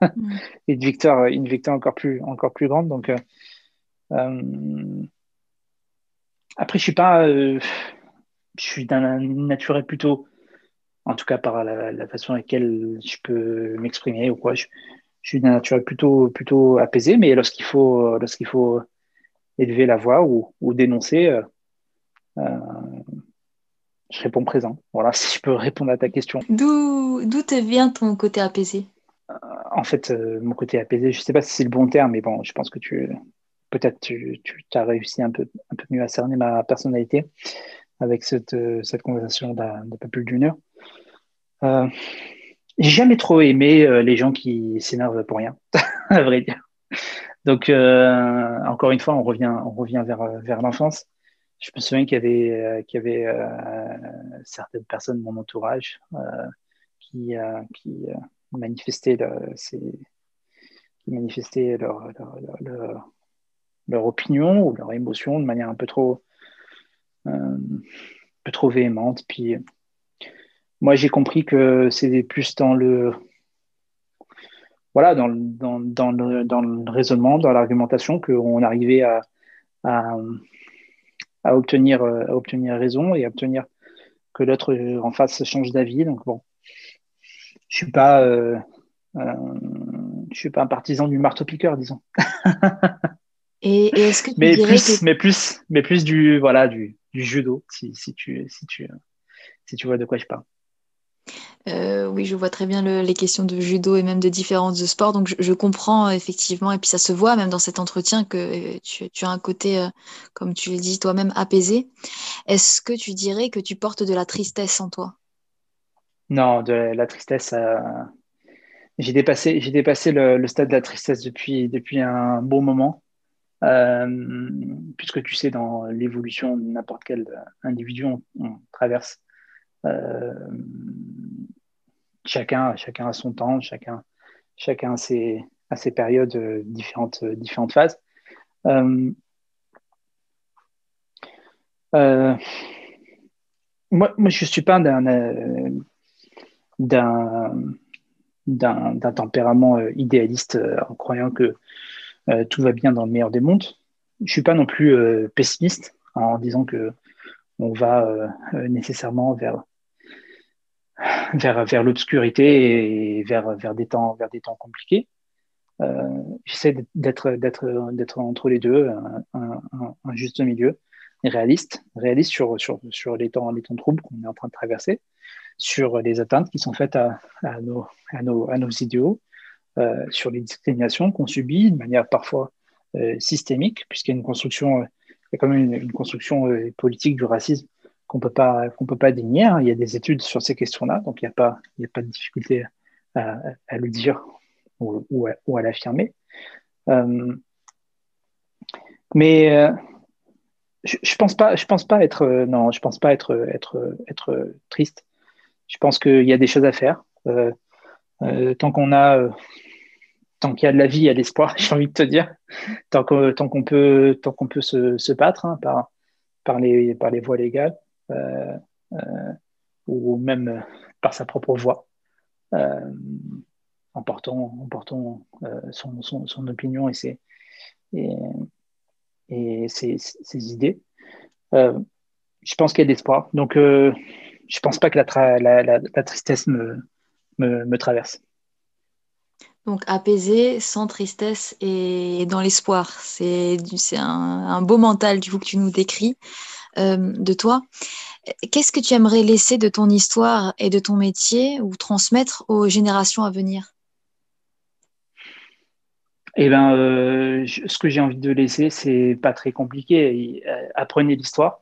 [laughs] une victoire, une victoire encore plus, encore plus grande. Donc, après, je suis pas, je suis d'un naturel plutôt, en tout cas par la, façon à laquelle je peux m'exprimer ou quoi, je, suis d'un naturel plutôt, plutôt apaisé, mais lorsqu'il faut, lorsqu'il faut élever la voix ou, dénoncer, euh, euh, je réponds présent. Voilà, [laughs] si je peux répondre à ta question. D'où, d'où te vient ton côté apaisé? Euh, En fait, mon côté apaisé, je ne sais pas si c'est le bon terme, mais bon, je pense que tu peut-être tu, tu as réussi un peu, un peu mieux à cerner ma personnalité avec cette, cette conversation d'un peu plus d'une heure. Euh, j'ai jamais trop aimé euh, les gens qui s'énervent pour rien, [laughs] à vrai dire. Donc, euh, encore une fois, on revient, on revient vers, vers l'enfance. Je me souviens qu'il y avait, qu'il y avait certaines personnes de mon entourage qui, qui manifestaient, qui manifestaient leur, leur, leur, opinion ou leur émotion de manière un peu trop, un peu trop véhémente. Puis moi, j'ai compris que c'était plus dans le voilà, dans, dans, dans, le, dans le raisonnement, dans l'argumentation, qu'on arrivait à, à, à, obtenir, à obtenir raison et à obtenir que l'autre en face change d'avis. Donc bon, je suis pas, euh, euh, je suis pas un partisan du marteau-piqueur, disons. et, est-ce que tu mais plus, mais plus, mais plus du voilà du, du judo, si, si, tu, si, tu, si tu vois de quoi je parle. Euh, oui, je vois très bien les questions de judo et même de différents sports. Donc, je, comprends effectivement, et puis ça se voit même dans cet entretien que tu, as un côté, euh, comme tu le dis toi-même, apaisé. Est-ce que tu dirais que tu portes de la tristesse en toi? Non, de la tristesse. Euh, j'ai dépassé, j'ai dépassé le, stade de la tristesse depuis, depuis un bon moment. puisque tu sais, dans l'évolution de n'importe quel individu, on traverse chacun, chacun a son temps, chacun, chacun a ses, ses périodes, euh, différentes, euh, différentes phases. Euh, moi, moi, je ne suis pas d'un d'un tempérament idéaliste en croyant que tout va bien dans le meilleur des mondes. Je ne suis pas non plus pessimiste en disant que on va nécessairement vers vers, vers l'obscurité et vers, vers, des temps, vers des temps compliqués. Euh, J'essaie d'être, d'être, d'être entre les deux, un, juste milieu, réaliste, réaliste sur, sur, sur les, temps, les temps troubles qu'on est en train de traverser, sur les atteintes qui sont faites à, nos, à, nos, à nos idéaux, euh, sur les discriminations qu'on subit de manière parfois euh, systémique, puisqu'il y a une construction, il y a quand même une, construction politique du racisme qu'on peut pas qu'on peut pas dénier. Hein. Il y a des études sur ces questions-là, donc il n'y a pas a pas de difficulté à, le dire ou, à, l'affirmer. Euh, mais euh, je, je pense pas je pense pas être euh, non je pense pas être être être triste. Je pense qu'il y a des choses à faire. Tant qu'on a tant qu'il y a de la vie, il y a de l'espoir. [laughs] J'ai envie de te dire. Tant qu'on tant qu'on peut tant qu'on peut se, se battre hein, par par les par les voies légales. Euh, euh, ou même par sa propre voix, euh, en portant, en portant son, son, opinion et ses, et, et ses, ses idées. je pense qu'il y a de l'espoir. Donc, je ne pense pas que la, la, tristesse me, me, me, traverse. Donc apaisé, sans tristesse et dans l'espoir. C'est un, un, beau mental du coup que tu nous décris. Euh, de toi. Qu'est-ce que tu aimerais laisser de ton histoire et de ton métier ou transmettre aux générations à venir? Eh ben, euh, ce que j'ai envie de laisser, c'est pas très compliqué. Euh, apprenez l'histoire,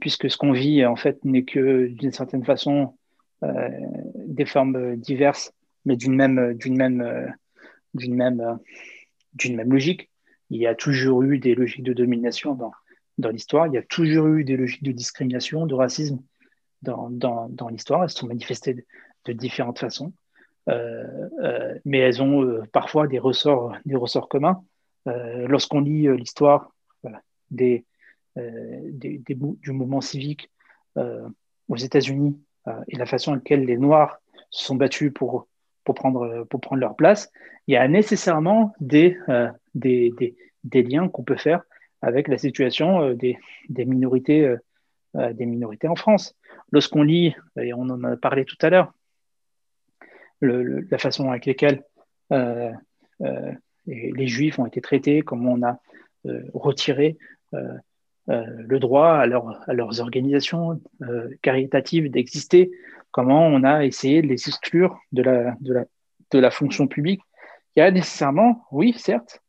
puisque ce qu'on vit en fait n'est que d'une certaine façon des formes diverses, mais d'une même, d'une même, d'une même, d'une même logique. Il y a toujours eu des logiques de domination dans, dans l'histoire. Il y a toujours eu des logiques de discrimination, de racisme dans, dans, dans l'histoire. Elles se sont manifestées de, différentes façons. Euh, euh, mais elles ont euh, parfois des ressorts, des ressorts communs. Lorsqu'on lit l'histoire des, des, des, du mouvement civique aux États-Unis et la façon en laquelle les Noirs se sont battus pour, pour, prendre, pour prendre leur place, il y a nécessairement des, des, des liens qu'on peut faire avec la situation euh, des, minorités, euh, euh, des minorités en France. Lorsqu'on lit, et on en a parlé tout à l'heure, la façon avec laquelle les juifs ont été traités, comment on a retiré le droit à, leur, à leurs organisations caritatives d'exister, comment on a essayé de les exclure de la fonction publique. Il y a nécessairement, oui, certes,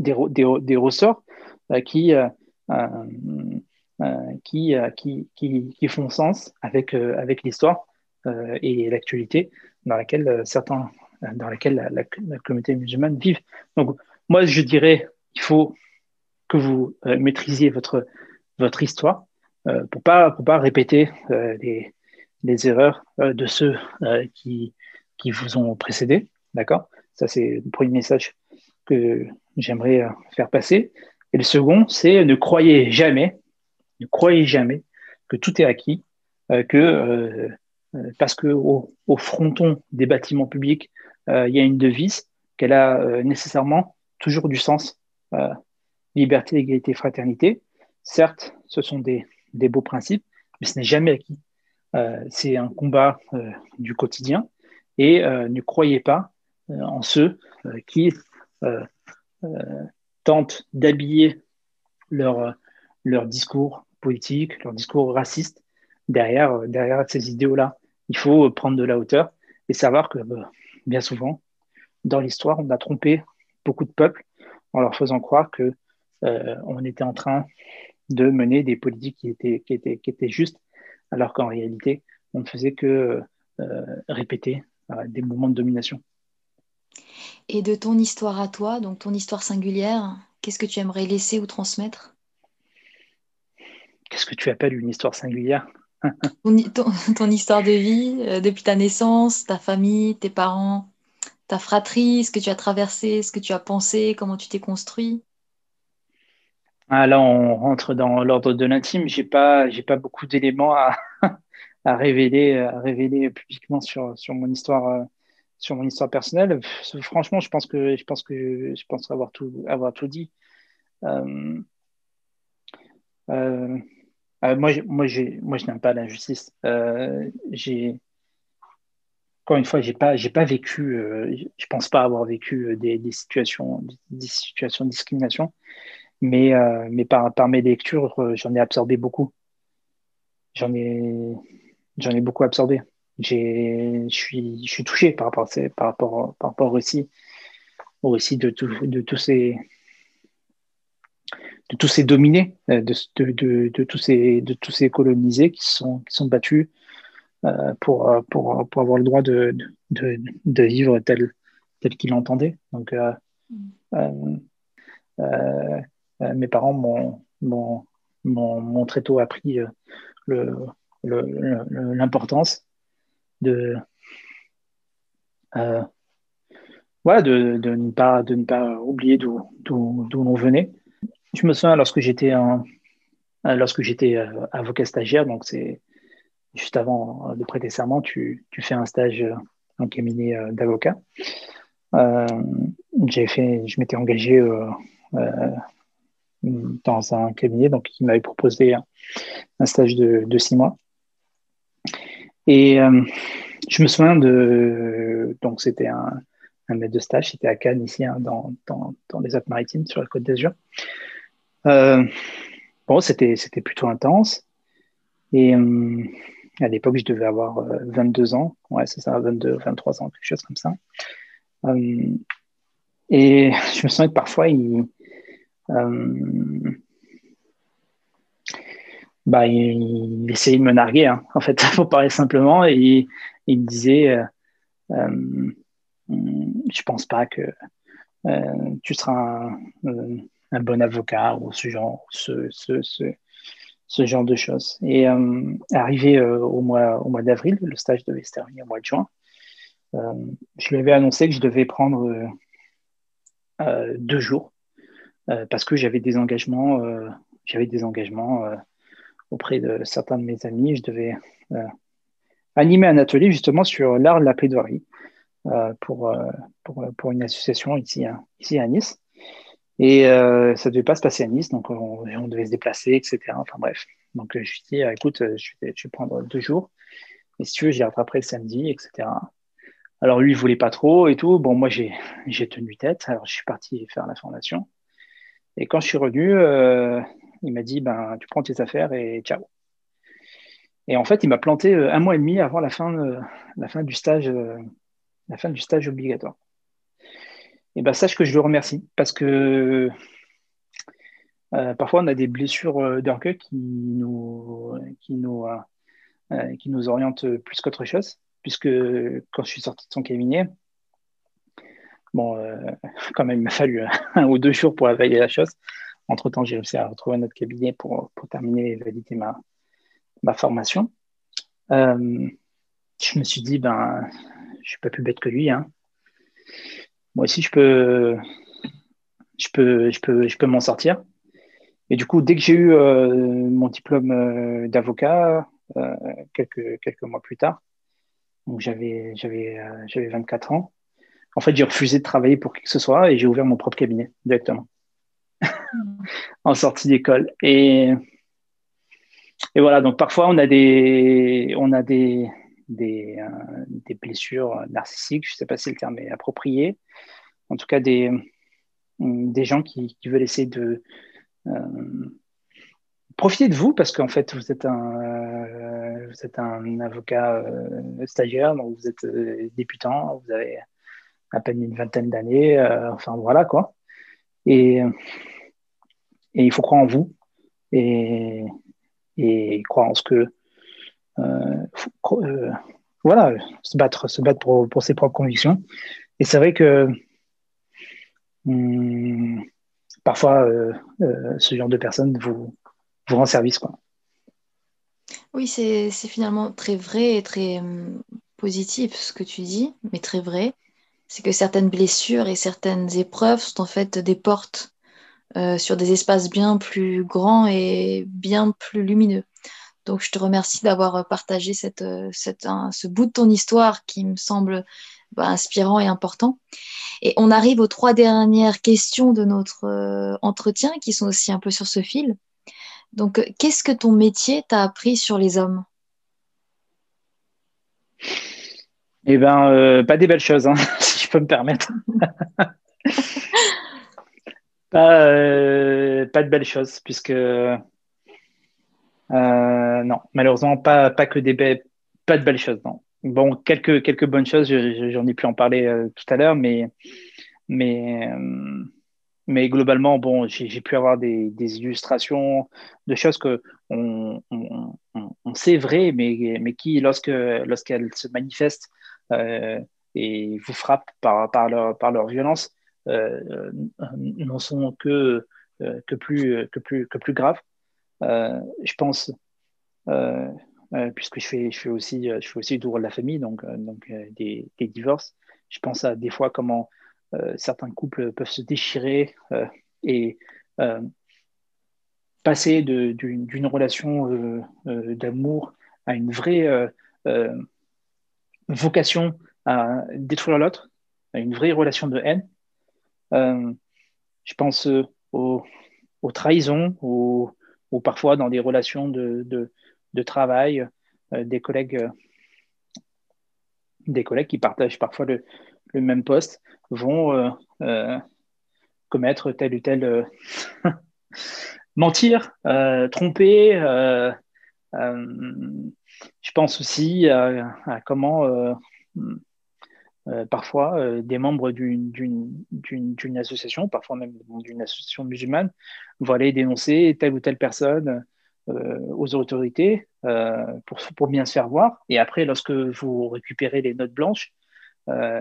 des, ressorts euh, qui, euh, euh, qui, qui, qui, font sens avec, avec l'histoire et l'actualité dans laquelle certains dans laquelle la, communauté musulmane vive. Donc, moi, je dirais, il faut que vous maîtrisiez votre, votre histoire pour pas pour pas répéter les, les erreurs de ceux qui qui vous ont précédé, d'accord? Ça c'est le premier message que j'aimerais faire passer. Et le second, c'est ne croyez jamais, ne croyez jamais que tout est acquis, euh, que euh, euh parce que au, fronton des bâtiments publics, euh, il y a une devise qu'elle a euh, nécessairement toujours du sens. liberté, égalité, fraternité. Certes, ce sont des, beaux principes, mais ce n'est jamais acquis. c'est un combat du quotidien et ne croyez pas en ceux qui euh, tentent d'habiller leur, leur discours politique, leur discours raciste derrière, derrière ces idéaux-là. Il faut prendre de la hauteur et savoir que bien souvent, dans l'histoire, on a trompé beaucoup de peuples en leur faisant croire que on était en train de mener des politiques qui étaient, justes, alors qu'en réalité, on ne faisait que répéter des moments de domination. Et de ton histoire à toi, donc ton histoire singulière, qu'est-ce que tu aimerais laisser ou transmettre? Qu'est-ce que tu appelles une histoire singulière? [laughs] Ton, histoire de vie, euh, depuis ta naissance, ta famille, tes parents, ta fratrie, ce que tu as traversé, ce que tu as pensé, comment tu t'es construit? Ah, Là, on rentre dans l'ordre de l'intime. Je n'ai pas, pas beaucoup d'éléments à, [laughs] à, révéler, à révéler publiquement sur, sur mon histoire. Sur mon histoire personnelle, franchement, je pense que je pense que je pense avoir tout avoir tout dit. Euh, euh, euh, moi, moi, moi, je n'aime pas l'injustice. j'ai encore une fois, j'ai pas, j'ai pas vécu. je pense pas avoir vécu des, des situations, des situations de discrimination, mais, mais par, par mes lectures, j'en ai absorbé beaucoup. J'en ai, j'en ai beaucoup absorbé je suis, je suis touché par rapport, à par rapport, par rapport au récit, au récit de, de tous ces de tous ces dominés, euh, de, de, de, tous ces, de tous ces colonisés qui sont, qui sont battus euh, pour, pour, pour, avoir le droit de, de, vivre tel, tel qu'ils l'entendaient. Donc, euh, mes parents m'ont très tôt appris l'importance de, euh, de, de, ne pas, de ne pas oublier d'où l'on venait. Je me souviens lorsque j'étais lorsque j'étais euh, avocat stagiaire, donc c'est juste avant de prêter serment, tu, tu fais un stage en cabinet euh, d'avocat. Euh, fait, je m'étais engagé dans un cabinet, donc il m'avait proposé un, stage de, six mois. Et euh, je me souviens de. Donc, c'était un, un, maître de stage, c'était à Cannes, ici, hein, dans, dans, dans, les Alpes-Maritimes, sur la côte d'Azur. Euh, bon, c'était plutôt intense. Et euh, à l'époque, je devais avoir 22 ans. Ouais, c'est ça, 22, 23 ans, quelque chose comme ça. et je me souviens que parfois, il bah, il, essayait de me narguer, hein. en fait, [laughs] pour parler simplement, et il, me disait euh, euh, Je pense pas que euh, tu seras un, un, bon avocat ou ce genre, ce, ce, ce, ce genre de choses. Et arrivé au mois, au mois d'avril, le stage devait se terminer au mois de juin, je lui avais annoncé que je devais prendre deux jours parce que j'avais des engagements. j'avais des engagements auprès de certains de mes amis. Je devais euh, animer un atelier justement sur l'art de la plaidoirie euh, pour, euh, pour, pour, une association ici, ici à Nice. Et ça ne devait pas se passer à Nice, donc on, devait se déplacer, etc. Enfin bref. Donc je lui ai dit, écoute, je vais, prendre deux jours. Et si tu veux, j'y rattraperai le samedi, etc. Alors lui, il voulait pas trop et tout. Bon, moi, j'ai tenu tête. Alors je suis parti faire la formation. Et quand je suis revenu, il m'a dit ben, Tu prends tes affaires et ciao. Et en fait, il m'a planté euh, un mois et demi avant la fin, la fin, du, stage, euh, la fin du stage obligatoire. Et ben, sache que je le remercie parce que euh, parfois on a des blessures d'orgueil qui nous, qui, nous, qui nous orientent plus qu'autre chose. Puisque quand je suis sorti de son cabinet, bon, [laughs] quand même, il m'a fallu un ou deux jours pour avaler la chose. Entre-temps, j'ai réussi à retrouver un autre cabinet pour, pour terminer et valider ma, ma formation. Euh, je me suis dit, ben, je suis pas plus bête que lui. Hein. Moi aussi, je peux, je peux, je peux, je peux m'en sortir. Et du coup, dès que j'ai eu euh, mon diplôme euh, d'avocat, quelques, quelques mois plus tard, j'avais, j'avais 24 ans, en fait, j'ai refusé de travailler pour qui que ce soit et j'ai ouvert mon propre cabinet directement. En sortie d'école. Et, voilà, donc parfois on a des, on a des, des, euh, blessures narcissiques, je ne sais pas si le terme est approprié, en tout cas des, des gens qui, veulent essayer de euh, profitez de vous parce qu'en fait, vous êtes un, vous êtes un avocat stagiaire, donc vous êtes débutant, vous avez à peine une vingtaine d'années, enfin voilà quoi. Et, et il faut croire en vous et, croire en ce que voilà, se battre, se battre pour, pour ses propres convictions. Et c'est vrai que hum, parfois, euh, euh, ce genre de personnes vous, vous rend service. Quoi. Oui, c'est finalement très vrai et très hum, positif ce que tu dis, mais très vrai. C'est que certaines blessures et certaines épreuves sont en fait des portes euh, sur des espaces bien plus grands et bien plus lumineux. Donc, je te remercie d'avoir partagé cette, cette, ce bout de ton histoire qui me semble bah, inspirant et important. Et on arrive aux trois dernières questions de notre euh, entretien qui sont aussi un peu sur ce fil. Donc, euh, qu'est-ce que ton métier t'a appris sur les hommes? Eh bien, euh, pas des belles choses, hein, [laughs] si je peux me permettre. [laughs] pas, pas de belles choses, puisque non, malheureusement, pas, pas que des pas de belles choses, non. Bon, quelques, quelques bonnes choses, j'en ai pu en parler euh, tout à l'heure, mais, mais, euh, mais globalement, bon, j'ai pu avoir des, illustrations de choses que on, on, on, sait vraies, mais, mais qui, lorsque lorsqu'elles se manifestent euh, et vous frappent par, par, leur, par leur violence, euh, n'en sont que, que, plus, que, plus, que plus graves. je pense euh, puisque je fais, je fais aussi, euh, je fais aussi le droit de la famille, donc, euh, donc des, des, divorces. Je pense à des fois comment certains couples peuvent se déchirer et passer d'une relation d'amour à une vraie vocation à détruire l'autre, à une vraie relation de haine. Je pense aux, aux trahisons, ou parfois dans des relations de, travail, euh, des collègues, euh, des collègues qui partagent parfois le, même poste vont euh, commettre tel ou tel [laughs] mentir, tromper. je pense aussi à, comment parfois des membres d'une association, parfois même d'une association musulmane, vont aller dénoncer telle ou telle personne euh, aux autorités euh, pour, pour, bien se faire voir. Et après, lorsque vous récupérez les notes blanches, euh,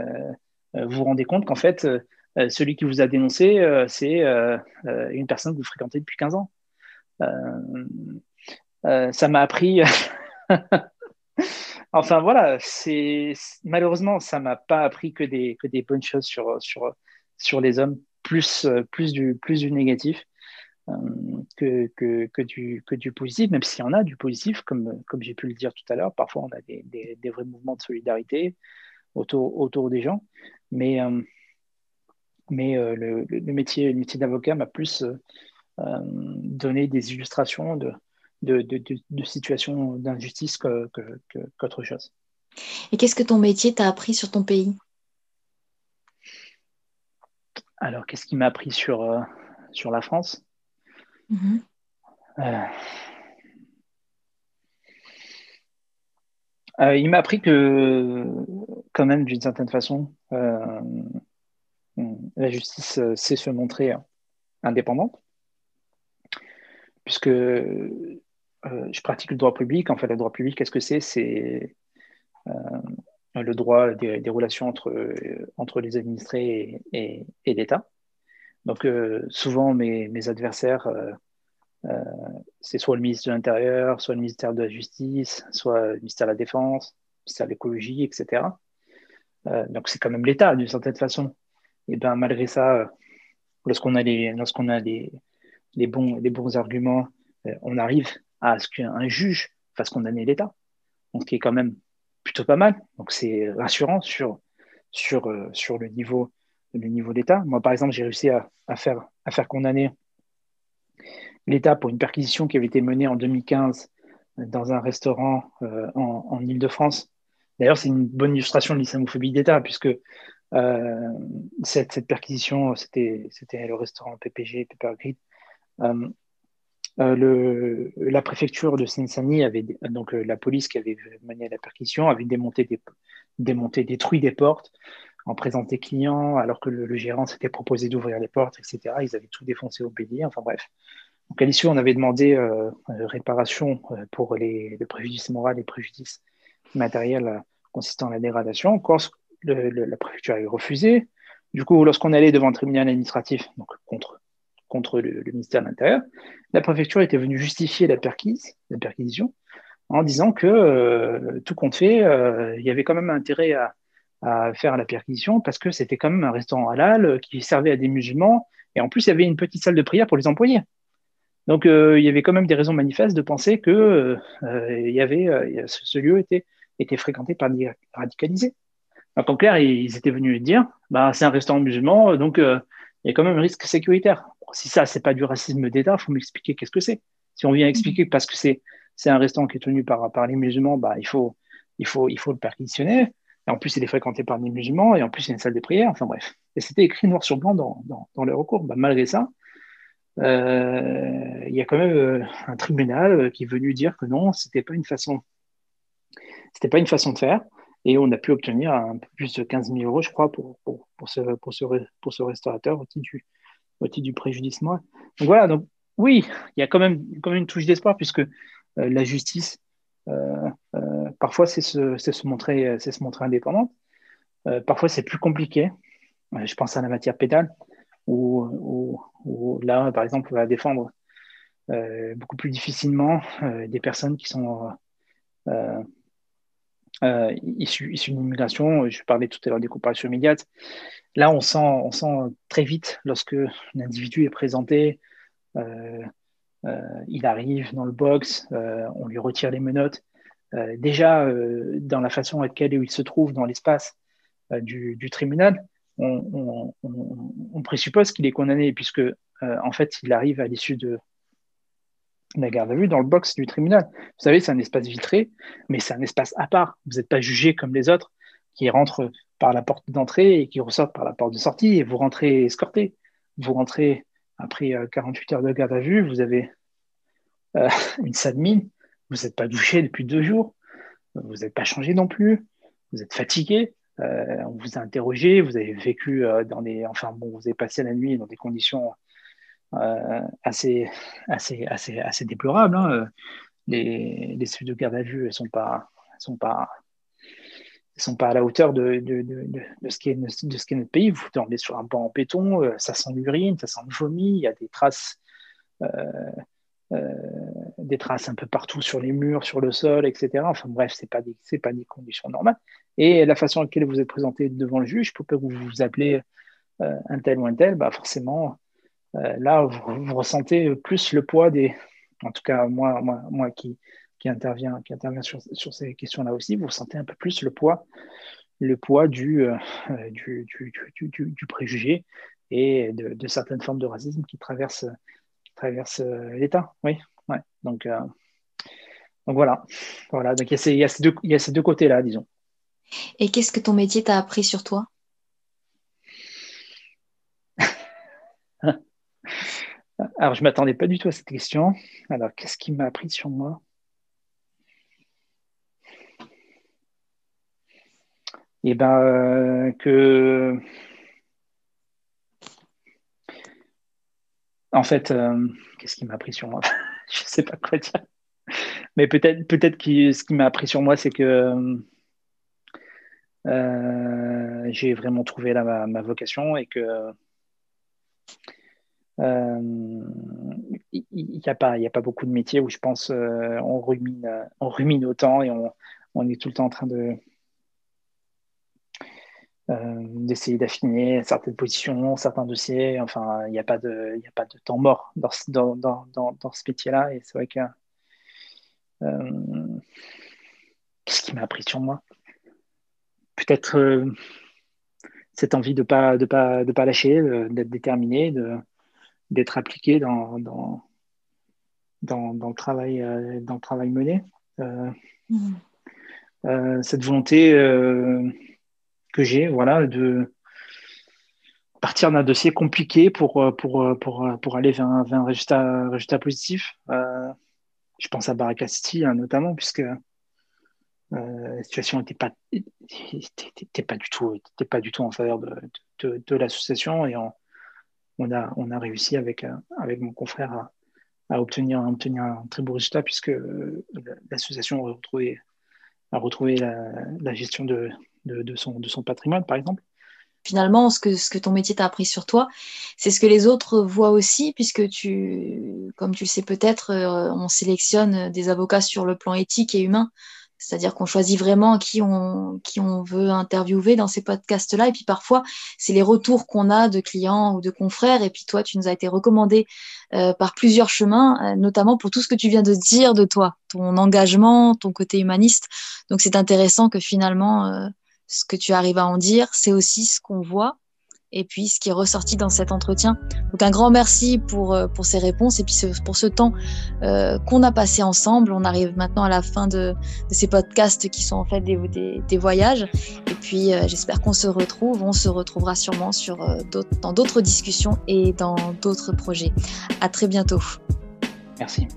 vous vous rendez compte qu'en fait, celui qui vous a dénoncé, c'est une personne que vous fréquentez depuis 15 ans. ça m'a appris. [laughs] [laughs] enfin voilà, c'est malheureusement ça m'a pas appris que des que des bonnes choses sur sur sur les hommes, plus plus du plus du négatif. Euh, que, que, que, du, que du positif, même s'il y en a du positif, comme, comme j'ai pu le dire tout à l'heure. Parfois, on a des, des, vrais mouvements de solidarité autour, autour des gens. Mais, euh, mais euh, le, métier, le métier d'avocat m'a plus donné des illustrations de, de, de, de situations d'injustice qu'autre que, chose. Et qu'est-ce que ton métier t'a appris sur ton pays? Alors, qu'est-ce qui m'a appris sur, sur la France? Mhm. Euh, euh, il m'a appris que, quand même, d'une certaine façon, euh, la justice sait se montrer indépendante, puisque je pratique le droit public. En fait, le droit public, qu'est-ce que c'est? C'est le droit des, relations entre, entre les administrés et l'État. Donc, euh, souvent, mes, adversaires, euh, euh, c'est soit le ministre de l'Intérieur, soit le ministère de la Justice, soit le ministère de la Défense, le ministère de l'Écologie, etc. donc, c'est quand même l'État, d'une certaine façon. Et bien, malgré ça, lorsqu'on a, lorsqu'on a bons, les bons arguments, on arrive à ce qu'un juge fasse condamner l'État. Donc, ce qui est quand même plutôt pas mal. Donc, c'est rassurant sur, sur, sur le niveau le niveau d'État. Moi, par exemple, j'ai réussi à, faire, à faire condamner l'État pour une perquisition qui avait été menée en 2015 dans un restaurant euh, en, Ile-de-France. D'ailleurs, c'est une bonne illustration de l'islamophobie d'État, puisque euh, cette, cette, perquisition, c'était le restaurant PPG, Pepper Grid. Euh, le, la préfecture de Seine-Saint-Denis avait, donc la police qui avait mené la perquisition, avait démonté, des, démonté, détruit des portes en présence des clients, alors que le, gérant s'était proposé d'ouvrir les portes, etc. Ils avaient tout défoncé au bélier, enfin bref. Donc à l'issue, on avait demandé réparation pour les, le préjudice moral et préjudice matériel consistant à la dégradation. Encore, la préfecture avait refusé. Du coup, lorsqu'on allait devant le tribunal administratif, donc contre, contre le, ministère de l'Intérieur, la préfecture était venue justifier la la perquisition, en disant que euh, tout compte fait, euh, il y avait quand même intérêt à, faire la perquisition parce que c'était quand même un restaurant halal qui servait à des musulmans et en plus il y avait une petite salle de prière pour les employés. Donc euh, il y avait quand même des raisons manifestes de penser que ce, lieu était fréquenté par des radicalisés. Donc en clair, ils étaient venus dire, bah, c'est un restaurant musulman, donc il y a quand même un risque sécuritaire. Si ça, c'est pas du racisme d'État, il faut m'expliquer qu'est-ce que c'est. Si on vient expliquer parce que c'est c'est un restaurant qui est tenu par, par les musulmans, bah, il, faut, il, faut, il faut le perquisitionner. Et en plus, il est fréquenté par des musulmans, et en plus, il y a une salle de prière. Enfin bref. Et c'était écrit noir sur blanc dans, dans, dans le recours. Bah, malgré ça, euh, il y a quand même euh, un tribunal qui est venu dire que non, c'était pas une façon c'était pas une façon de faire. Et on a pu obtenir un peu plus de 15 000 euros, je crois, pour, pour, pour, ce, pour, ce, pour ce restaurateur au titre du, du préjudice Donc voilà, donc oui, il y a quand même, quand même une touche d'espoir puisque euh, la justice, euh, euh, parfois, c'est se, se, montrer, se montrer indépendante. parfois, c'est plus compliqué. je pense à la matière pénale où, où, là, par exemple, on va défendre beaucoup plus difficilement des personnes qui sont euh, issus, d'une immigration. Je parlais tout à l'heure des comparaisons immédiates. Là, on sent, on sent très vite lorsque l'individu est présenté, euh, euh, il arrive dans le box, euh, on lui retire les menottes. Euh, déjà, dans la façon à laquelle il se trouve dans l'espace du, tribunal, on, on, on présuppose qu'il est condamné puisque en fait, il arrive à l'issue de, la garde à vue dans le box du tribunal. Vous savez, c'est un espace vitré, mais c'est un espace à part. Vous n'êtes pas jugé comme les autres qui rentrent par la porte d'entrée et qui ressortent par la porte de sortie et vous rentrez escorté. Vous rentrez après 48 euh, heures de garde à vue, vous avez euh, [laughs] une salle mine, vous n'êtes pas douché depuis deux jours, vous n'êtes pas changé non plus, vous êtes fatigué, euh, on vous a interrogé, vous avez vécu dans des, enfin bon, vous avez passé la nuit dans des conditions assez, assez, assez, assez déplorable. Hein. Les, les suites de garde à vue ne sont pas, sont pas, sont pas à la hauteur de, de, de, ce qui est, de ce qui est notre pays. Vous dormez sur un banc en béton, euh, ça sent l'urine, ça sent le vomi, il y a des traces, euh, euh, des traces un peu partout sur les murs, sur le sol, etc. Enfin bref, c'est pas pas des conditions normales. Et la façon laquelle vous êtes présenté devant le juge, pour que vous vous appelez un tel ou un tel, bah forcément, euh, là, vous, ressentez plus le poids des, en tout cas moi, moi, moi qui, qui intervient, qui intervient sur, sur ces questions-là aussi, vous ressentez un peu plus le poids, le poids du, euh, du, du, du, du, préjugé et de, certaines formes de racisme qui traversent, traversent euh, l'État. Oui, ouais. Donc, donc voilà. voilà. Donc il y a ces, ces deux, deux côtés-là, disons. Et qu'est-ce que ton métier t'a appris sur toi? Alors, je ne m'attendais pas du tout à cette question. Alors, qu'est-ce qui m'a appris sur moi? Eh bien, euh, que. En fait, euh, qu'est-ce qui m'a appris sur moi? [laughs] Je ne sais pas quoi dire. Mais peut-être peut, -être, que ce qui m'a appris sur moi, c'est que euh, j'ai vraiment trouvé ma, vocation et que il n'y a, pas, a pas beaucoup de métiers où je pense euh, on, rumine, on rumine autant et on, on, est tout le temps en train de euh, d'essayer d'affiner certaines positions, certains dossiers. Enfin, il n'y a, pas de, a pas de temps mort dans, dans, dans, dans ce métier-là. Et c'est vrai que. Qu'est-ce qui m'a appris sur moi Peut-être cette envie de ne pas, de pas, de pas lâcher, d'être déterminé, de, d'être appliqué dans, dans, dans, le travail, euh, dans le travail mené. Euh, mm. euh, cette volonté que j'ai, voilà, de, partir d'un dossier compliqué pour, pour, pour, pour aller vers un, vers un résultat, résultat positif. je pense à Barakasti hein, notamment, puisque la situation n'était pas, était, pas, du tout, était pas du tout en faveur de, de, de l'association et on, on, a, réussi avec, avec mon confrère à, obtenir, un très beau résultat puisque l'association a retrouvé, la, gestion de, de, son, de son patrimoine, par exemple. Finalement, ce que, ce que ton métier t'a appris sur toi, c'est ce que les autres voient aussi, puisque tu, comme tu le sais peut-être, euh, on sélectionne des avocats sur le plan éthique et humain. C'est-à-dire qu'on choisit vraiment qui on, qui on veut interviewer dans ces podcasts-là. Et puis parfois, c'est les retours qu'on a de clients ou de confrères. Et puis toi, tu nous as été recommandé euh, par plusieurs chemins, euh, notamment pour tout ce que tu viens de dire de toi, ton engagement, ton côté humaniste. Donc c'est intéressant que finalement, euh, ce que tu arrives à en dire, c'est aussi ce qu'on voit et puis ce qui est ressorti dans cet entretien. Donc un grand merci pour, euh, pour ces réponses et puis pour ce temps euh, qu'on a passé ensemble. On arrive maintenant à la fin de, de ces podcasts qui sont en fait des, des, voyages. Et puis euh, j'espère qu'on se retrouve. On se retrouvera sûrement sur, dans d'autres discussions et dans d'autres projets. À très bientôt. Merci.